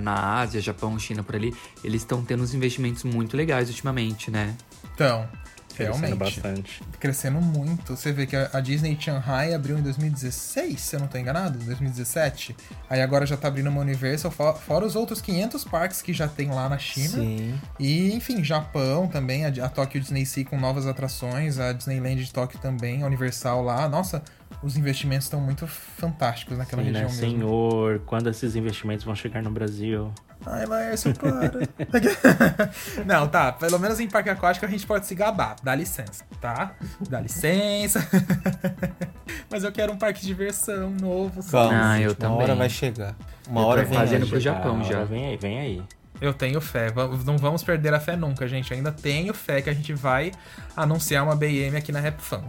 na Ásia, Japão, China, por ali, eles estão tendo uns investimentos muito legais ultimamente, né? Então, Crescendo realmente. bastante. crescendo muito. Você vê que a Disney Shanghai abriu em 2016, se eu não tô enganado, 2017. Aí agora já tá abrindo uma Universal, fo- fora os outros 500 parques que já tem lá na China. Sim. E, enfim, Japão também, a, Tokyo Disney Sea com novas atrações, a Disneyland de Tóquio também, a Universal lá. Nossa, os investimentos estão muito fantásticos naquela Sim, né? região mesmo. Senhor, quando esses investimentos vão chegar no Brasil? Ai, Laércio, para. não, tá. Pelo menos em parque aquático a gente pode se gabar. Dá licença, tá? Dá licença. Mas eu quero um parque de diversão novo. sabe? Calma, Ah, eu uma também. hora vai chegar. Uma Eu hora vem fazendo aí. pro Japão já. Vem aí, vem aí. Eu tenho fé. Não vamos perder a fé nunca, gente. Eu ainda tenho fé que a gente vai anunciar uma BM aqui na RapFan.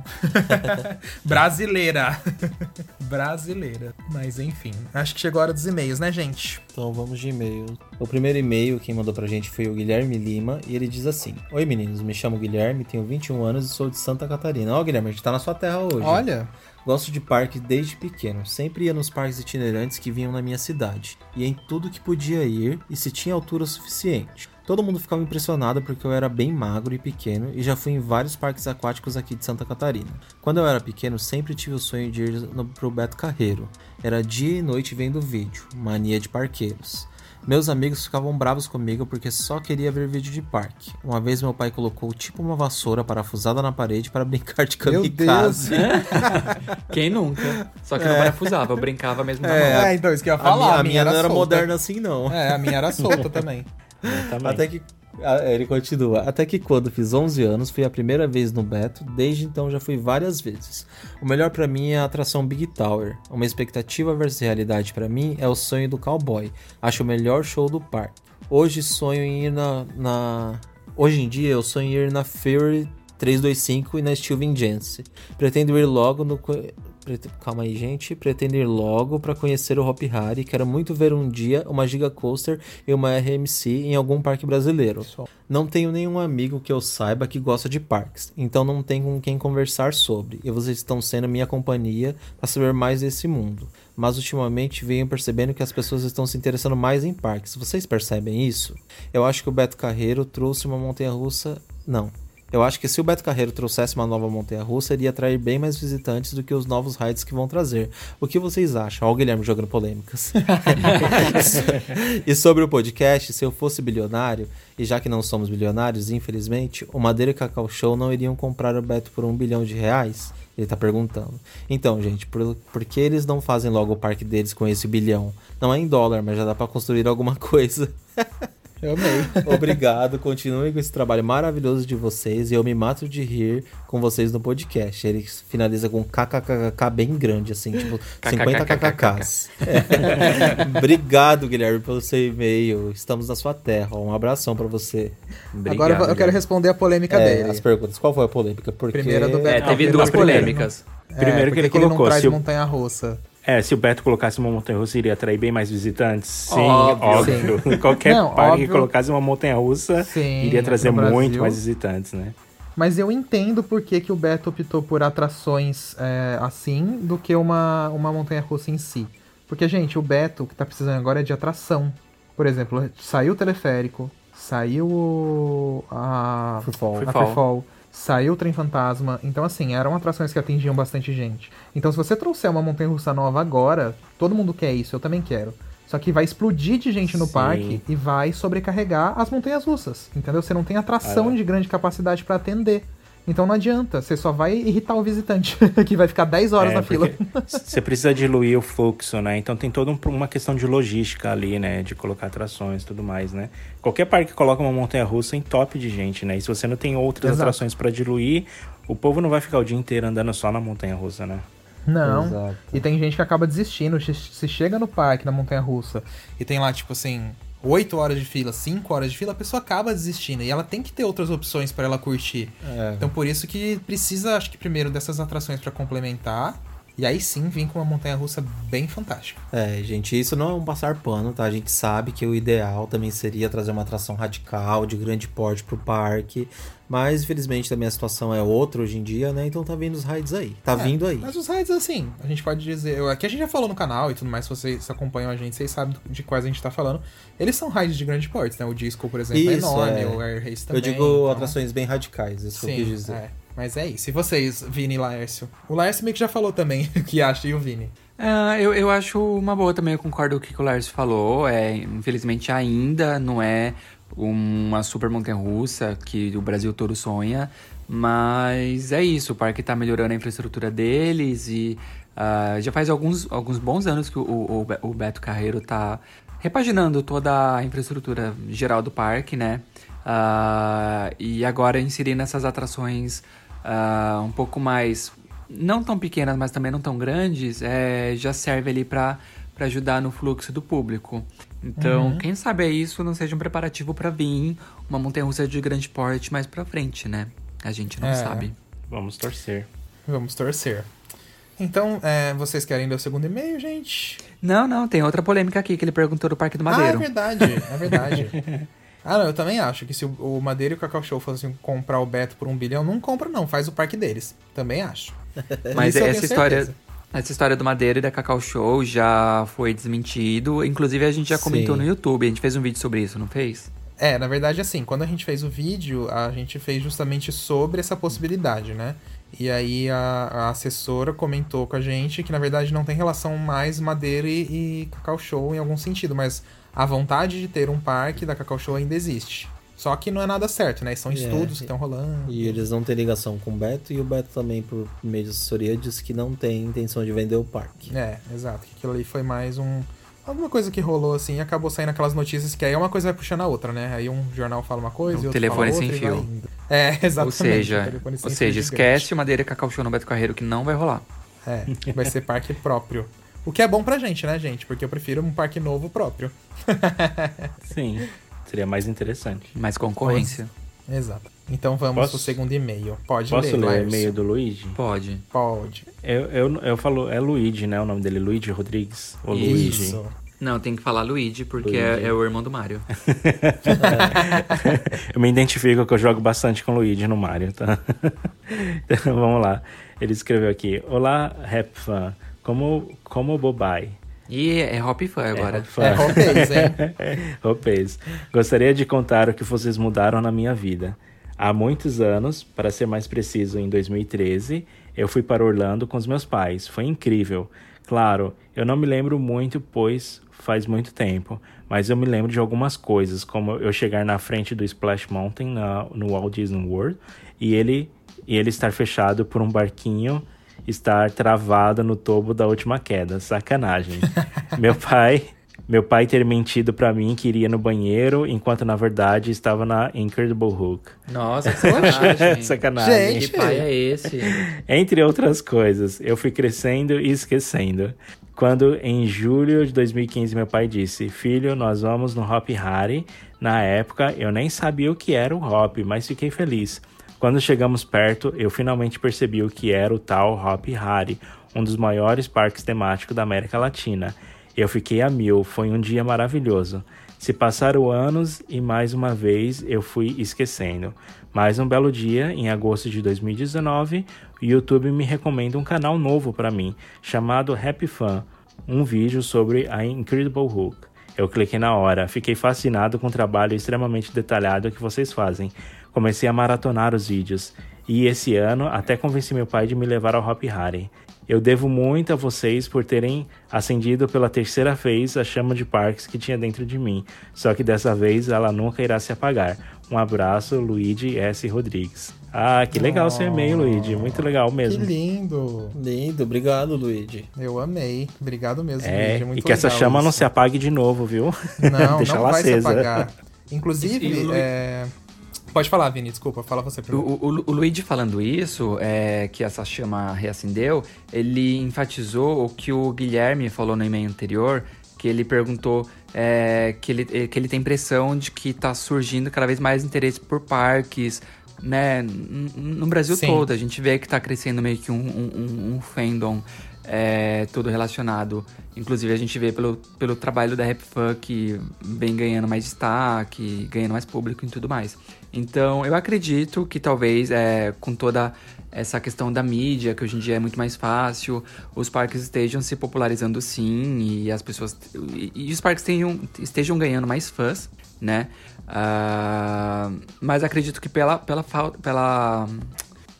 Brasileira. Brasileira. Mas enfim. Acho que chegou a hora dos e-mails, né, gente? Então vamos de e-mail. O primeiro e-mail quem mandou pra gente foi o Guilherme Lima e ele diz assim: Oi meninos, me chamo Guilherme, tenho 21 anos e sou de Santa Catarina. Ó, Guilherme, a gente tá na sua terra hoje. Olha. Gosto de parque desde pequeno. Sempre ia nos parques itinerantes que vinham na minha cidade. Ia em tudo que podia ir e se tinha altura suficiente. Todo mundo ficava impressionado porque eu era bem magro e pequeno e já fui em vários parques aquáticos aqui de Santa Catarina. Quando eu era pequeno, sempre tive o sonho de ir no, pro Beto Carreiro. Era dia e noite vendo vídeo, mania de parqueiros. Meus amigos ficavam bravos comigo porque só queria ver vídeo de parque. Uma vez meu pai colocou tipo uma vassoura parafusada na parede para brincar de Meu kamikaze. Quem nunca? Só que não parafusava, eu brincava mesmo na mão. É, então, isso que eu ia A falar. minha, a minha não era solta. moderna assim, não. É, a minha era solta também. Também. Até que. Ele continua. Até que quando fiz 11 anos, fui a primeira vez no Beto, desde então já fui várias vezes. O melhor pra mim é a atração Big Tower. Uma expectativa versus realidade pra mim é o sonho do cowboy. Acho o melhor show do parque. Hoje sonho em ir na. na... Hoje em dia eu sonho em ir na Fury 325 e na Steel Vengeance. Pretendo ir logo no. Prete- calma aí, gente. Pretendo ir logo pra conhecer o Hop Hari. Quero muito ver um dia uma Giga Coaster e uma RMC em algum parque brasileiro. Não tenho nenhum amigo que eu saiba que gosta de parques, então não tenho com quem conversar sobre. E vocês estão sendo minha companhia para saber mais desse mundo. Mas ultimamente venho percebendo que as pessoas estão se interessando mais em parques. Vocês percebem isso? Eu acho que o Beto Carreiro trouxe uma montanha-russa. Não. Eu acho que se o Beto Carreiro trouxesse uma nova montanha-russa, iria atrair bem mais visitantes do que os novos rides que vão trazer. O que vocês acham? Olha o Guilherme jogando polêmicas. e sobre o podcast, se eu fosse bilionário, e já que não somos bilionários, infelizmente, o Madeira e Cacau Show não iriam comprar o Beto por um bilhão de reais? Ele tá perguntando. Então, gente, por, por que eles não fazem logo o parque deles com esse bilhão? Não é em dólar, mas já dá pra construir alguma coisa. Eu amei. Obrigado, continuem com esse trabalho maravilhoso de vocês e eu me mato de rir com vocês no podcast. Ele finaliza com kkkk bem grande, assim, tipo 50 kkks. É. Obrigado, Guilherme, pelo seu e-mail. Estamos na sua terra. Um abração pra você. Agora eu- quero responder a polêmica É, dele. As perguntas. Qual foi a polêmica? Porque... Primeira do É, Beto teve Carreiro. duas Primeiro. polêmicas. É, Primeiro que porque ele que ele não colocou, traz se o- montanha-russa. É, se o Beto colocasse uma montanha-russa, iria atrair bem mais visitantes. Sim, Óbvio. óbvio. Qualquer Não, parque óbvio. que colocasse uma montanha-russa, Sim, iria trazer muito mais visitantes, né? Mas eu entendo por que, que o Beto optou por atrações é, assim do que uma, uma montanha-russa em si. Porque, gente, o Beto, o que tá precisando agora é de atração. Por exemplo, saiu o teleférico, saiu o- a Freefall. a Freefall. Saiu o Trem Fantasma. Então, assim, eram atrações que atingiam bastante gente. Então, se você trouxer uma montanha-russa nova agora, todo mundo quer isso, eu também quero. Só que vai explodir de gente no Sim. parque e vai sobrecarregar as montanhas russas. Entendeu? Você não tem atração Ah, é. de grande capacidade pra atender. Então não adianta, você só vai irritar o visitante, que vai ficar 10 horas É, na fila. Você precisa diluir o fluxo, né? Então tem toda um- uma questão de logística ali, né? De colocar atrações e tudo mais, né? Qualquer parque que coloca uma montanha-russa top de gente, né? E se você não tem outras Exato. atrações pra diluir, o povo não vai ficar o dia inteiro andando só na montanha-russa, né? Não. Exato. E tem gente que acaba desistindo. Se- Se chega no parque, na montanha russa, e tem lá, tipo assim, 8 horas de fila, 5 horas de fila, a pessoa acaba desistindo. E ela tem que ter outras opções pra ela curtir. É. Então por isso que precisa, acho que primeiro dessas atrações pra complementar. E aí sim vir com uma montanha russa bem fantástica. É, gente, isso não é um passar pano, tá? A gente sabe que o ideal também seria trazer uma atração radical, de grande porte pro parque. Mas, infelizmente, também a situação é outra hoje em dia, né? Então tá vindo os raids aí. Tá É, vindo aí. Mas os raids, assim, a gente pode dizer. eu- Aqui a gente já falou no canal e tudo mais, se vocês acompanham a gente, vocês sabem de quais a gente tá falando. Eles são raids de grande porte, né? O disco, por exemplo, é Isso, enorme, é. o Air Race também. Eu digo então- atrações bem radicais, isso que eu quis dizer. É. Mas é isso. E vocês, Vini e Laércio? O Laércio meio que já falou também o que acha, e o Vini? Ah, eu, eu acho uma boa também, eu concordo com o que o Lars falou. É, infelizmente ainda não é uma super montanha russa que o Brasil todo sonha. Mas é isso, o parque tá melhorando a infraestrutura deles e ah, já faz alguns, alguns bons anos que o, o, o Beto Carreiro tá repaginando toda a infraestrutura geral do parque, né? Ah, e agora inserindo essas atrações ah, um pouco mais não tão pequenas, mas também não tão grandes, é, já serve ali para ajudar no fluxo do público. Então, quem sabe é isso não seja um preparativo para vir uma montanha-russa de grande porte mais pra frente, né? A gente não É. sabe. Vamos torcer. Vamos torcer. Então, é, vocês querem ler o segundo e-mail, gente? Não, não, tem outra polêmica aqui que ele perguntou do Parque do Ah, é Madeiro. verdade, é verdade. ah, não, eu também acho que se o, Madeira e o Cacau Show fossem comprar o Beto por um bilhão, não compra não, faz o parque deles. Também acho. Mas essa história, certeza. essa história do Madeira e da Cacau Show já foi desmentido. Inclusive, a gente já comentou Sim. no YouTube. A gente fez um vídeo sobre isso, não fez? É, na verdade, assim, quando a gente fez o vídeo, a gente fez justamente sobre essa possibilidade, né? E aí a, a assessora comentou com a gente que, na verdade, não tem relação mais Madeira e, e Cacau Show em algum sentido, mas a vontade de ter um parque da Cacau Show ainda existe. Só que não é nada certo, né? São É, estudos que estão rolando. E eles não têm ligação com o Beto, e o Beto também, por meio de assessoria, disse que não tem intenção de vender o parque. É, exato. Que aquilo ali foi mais um. Alguma coisa que rolou assim e acabou saindo aquelas notícias que aí uma coisa vai puxando a outra, né? Aí um jornal fala uma coisa Um e outro telefone fala sem outra vai fio. É, exatamente. ou seja, um telefone sem ou seja esquece o Madeira e Cacau Show no Beto Carreiro que não vai rolar. É, vai ser parque próprio. O que é bom pra gente, né, gente? Porque eu prefiro um parque novo próprio. Sim. Seria mais interessante. Mais concorrência. Exato. Então vamos Posso- pro segundo e-mail. Pode Posso ler, ler o e-mail do Luigi? Pode. Pode. Eu, eu, eu falo, é Luigi, né? O nome dele, Luigi Rodrigues. Ou Isso. Luigi. Isso. Não, tem que falar Luigi, porque Luigi. É, é o irmão do Mario. eu me identifico que eu jogo bastante com o Luigi no Mario, tá? então, vamos lá. Ele escreveu aqui: Olá, rap fan. Como, como bobai? E é Hop Fan agora. Fã. É roupês, hein? Roupês. Gostaria de contar o que vocês mudaram na minha vida. Há muitos anos, para ser mais preciso, em 2013, eu fui para Orlando com os meus pais. Foi incrível. Claro, eu não me lembro muito, pois faz muito tempo, mas eu me lembro de algumas coisas, como eu chegar na frente do Splash Mountain na- no Walt Disney World e ele, e ele estar fechado por um barquinho estar travado no tobo da última queda. Sacanagem. meu pai, meu pai ter mentido pra mim que iria no banheiro, enquanto na verdade estava na Incredible Hulk. Nossa, que sacanagem. Sacanagem. Que pai é esse? Entre outras coisas, eu fui crescendo e esquecendo. Quando em julho de 2015 meu pai disse: Filho, nós vamos no Hop Harry. Na época eu nem sabia o que era o Hop, mas fiquei feliz. Quando chegamos perto, eu finalmente percebi o que era o tal Hop Harry, um dos maiores parques temáticos da América Latina. Eu fiquei a mil, foi um dia maravilhoso. Se passaram anos e mais uma vez eu fui esquecendo. Mais um belo dia, em agosto de 2019, o YouTube me recomenda um canal novo para mim, chamado Happy Fan, um vídeo sobre a Incredible Hulk. Eu cliquei na hora, fiquei fascinado com o trabalho extremamente detalhado que vocês fazem. Comecei a maratonar os vídeos e esse ano até convenci meu pai de me levar ao Hop Harry. Eu devo muito a vocês por terem acendido pela terceira vez a chama de parques que tinha dentro de mim, só que dessa vez ela nunca irá se apagar. Um abraço, Luigi S. Rodrigues. Ah, que legal seu e-mail, Luigi. Muito legal Que mesmo. lindo. Lindo, obrigado, Luigi. Eu amei. Obrigado mesmo, É, Luigi. Muito e que essa chama não isso. se apague de novo, viu? Não, Deixa não ela vai acesa. se apagar. Inclusive, E é... pode falar, Vini, desculpa, fala você O, primeiro. o, o Luigi falando isso, é, que essa chama reacendeu, ele enfatizou o que o Guilherme falou no e-mail anterior, que ele perguntou é, que, ele, que ele tem impressão de que tá surgindo cada vez mais interesse por parques, né? No Brasil Sim. todo, a gente vê que tá crescendo meio que um, um, um- fandom é, todo relacionado. Inclusive a gente vê pelo, pelo trabalho da RapFan que vem ganhando mais destaque, ganhando mais público e tudo mais. Então eu acredito que talvez é, com toda essa questão da mídia, que hoje em dia é muito mais fácil, os parques estejam se popularizando sim e as pessoas. E, e os parques tenham, estejam ganhando mais fãs, né? Ah, mas acredito que pela, pela, pela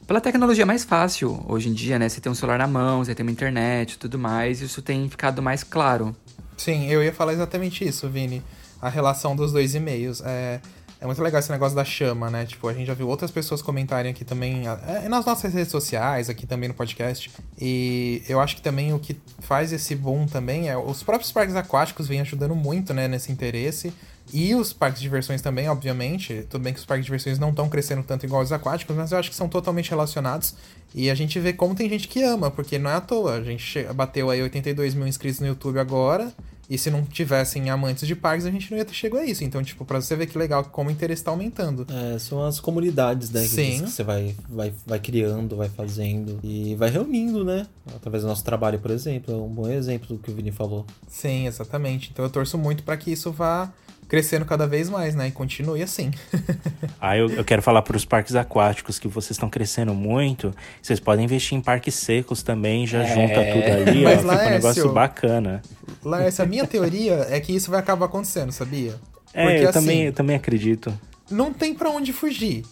pela tecnologia mais fácil hoje em dia, né? Você tem um celular na mão, você tem uma internet e tudo mais, isso tem ficado mais claro. Sim, eu ia falar exatamente isso, Vini. A relação dos dois e-mails. É, é muito legal esse negócio da chama, né? Tipo, a gente já viu outras pessoas comentarem aqui também, é, nas nossas redes sociais, aqui também no podcast. E eu acho que também o que faz esse boom também é os próprios parques aquáticos vêm ajudando muito, né, nesse interesse. E os parques de diversões também, obviamente. Tudo bem que os parques de diversões não estão crescendo tanto igual os aquáticos, mas eu acho que são totalmente relacionados. E a gente vê como tem gente que ama, porque não é à toa. A gente bateu aí 82 mil inscritos no YouTube agora. E se não tivessem amantes de parques, a gente não ia ter chegado a isso. Então, tipo, pra você ver que legal como o interesse tá aumentando. É, são as comunidades, né? Que, Sim. que você vai, vai, vai criando, vai fazendo e vai reunindo, né? Através do nosso trabalho, por exemplo. É um bom exemplo do que o Vini falou. Sim, exatamente. Então eu torço muito pra que isso vá crescendo cada vez mais, né? E continue assim. Ah, eu, eu quero falar para os parques aquáticos que vocês estão crescendo muito. Vocês podem investir em parques secos também, já junta tudo ali, ó. Mas, Fica um Laércio, negócio bacana. Laércio, a minha teoria é que isso vai acabar acontecendo, sabia? É, eu, assim, também, eu também acredito. não tem pra onde fugir.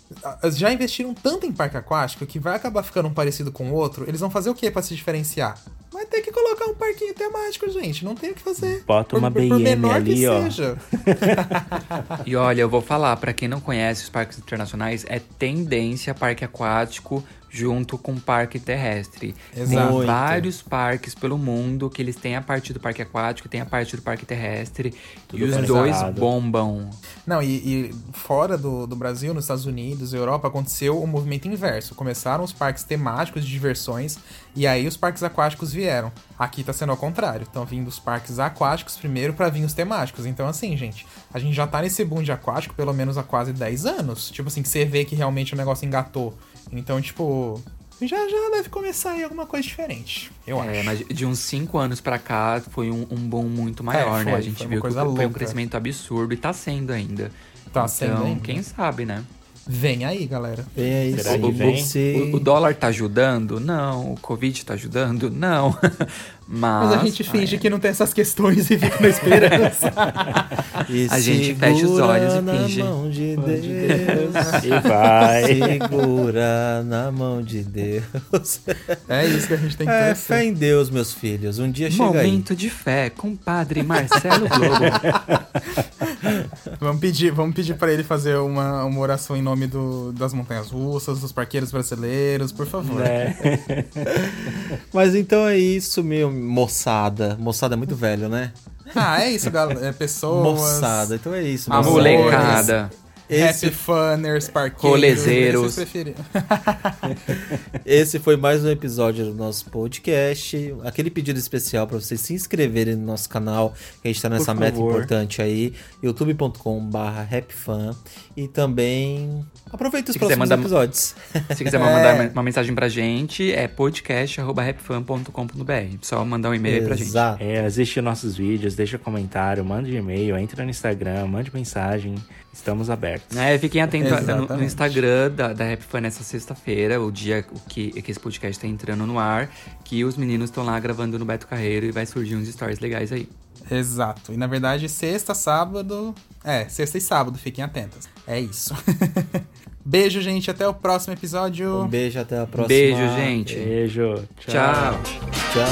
Já investiram tanto em parque aquático que vai acabar ficando um parecido com o outro. Eles vão fazer o que pra se diferenciar? Vai ter que colocar um parquinho temático, gente. Não tem o que fazer. Bota uma por, BM por menor ali, que ó. seja. E olha, eu vou falar, pra quem não conhece os parques internacionais, é tendência parque aquático junto com o parque terrestre. Exato. Tem vários parques pelo mundo que eles têm a parte do parque aquático, tem a parte do parque terrestre. Tudo e os dois bombam. Não, e, e fora do, do Brasil, nos Estados Unidos, Europa, aconteceu o movimento inverso. Começaram os parques temáticos de diversões e aí os parques aquáticos vieram. Aqui tá sendo ao contrário. Estão vindo os parques aquáticos primeiro pra vir os temáticos. Então, assim, gente, a gente já tá nesse boom de aquático pelo menos há quase 10 anos. Tipo assim, que você vê que realmente o negócio engatou. Então, tipo, já já deve começar aí alguma coisa diferente. Eu É, acho. mas de uns 5 anos pra cá foi um, um boom muito maior, É, né? foi, A gente viu que coisa foi um louca. crescimento absurdo e tá sendo ainda. Tá sendo então, ainda. quem sabe, né? Vem aí, galera. Vem aí, Será sim, que vem? você- O, o dólar tá ajudando? Não. O Covid tá ajudando? Não. Mas, Mas a gente finge que não tem essas questões e fica na esperança. A gente fecha os olhos e finge. Na mão de Deus. E vai. Segura na mão de Deus. é isso que a gente tem que É, torcer. fé em Deus, meus filhos. Um dia chega aí. Momento de fé com o padre Marcelo Globo. Vamos pedir, vamos pedir para ele fazer uma, uma oração em nome do- das montanhas russas, dos parqueiros brasileiros, por favor. Né? Mas então é isso, meu moçada. Moçada é muito velho, né? Ah, é isso, galera. É pessoas. Moçada, então é isso. A molecada. Esse, Happy Funners. Rolezeiros. vocês preferirem. esse foi mais um episódio do nosso podcast. Aquele pedido especial para vocês se inscreverem no nosso canal, que a gente tá nessa Por meta favor. importante aí, youtube.com/rapfan e também aproveita os Se próximos mandar- episódios. Se quiser É. mandar uma mensagem pra gente, é podcast.rapfan.com.br. Só mandar um e-mail pra gente. É, assiste nossos vídeos, deixa comentário, manda um e-mail, entra no Instagram, mande mensagem. Estamos abertos. É, fiquem atentos no- no. Instagram da, da Rap Fan nessa sexta-feira, o dia que, que esse podcast tá entrando no ar, que os meninos estão lá gravando no Beto Carreiro e vai surgir uns stories legais aí. Exato. E na verdade, sexta, sábado. É, sexta e sábado, fiquem atentas. É isso. Beijo, gente. Até o próximo episódio. Um beijo, até a próxima. Beijo, gente. Beijo. Tchau. Tchau.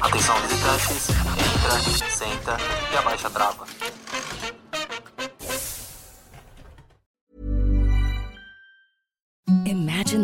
Atenção visitantes, entra, senta e abaixa a trava.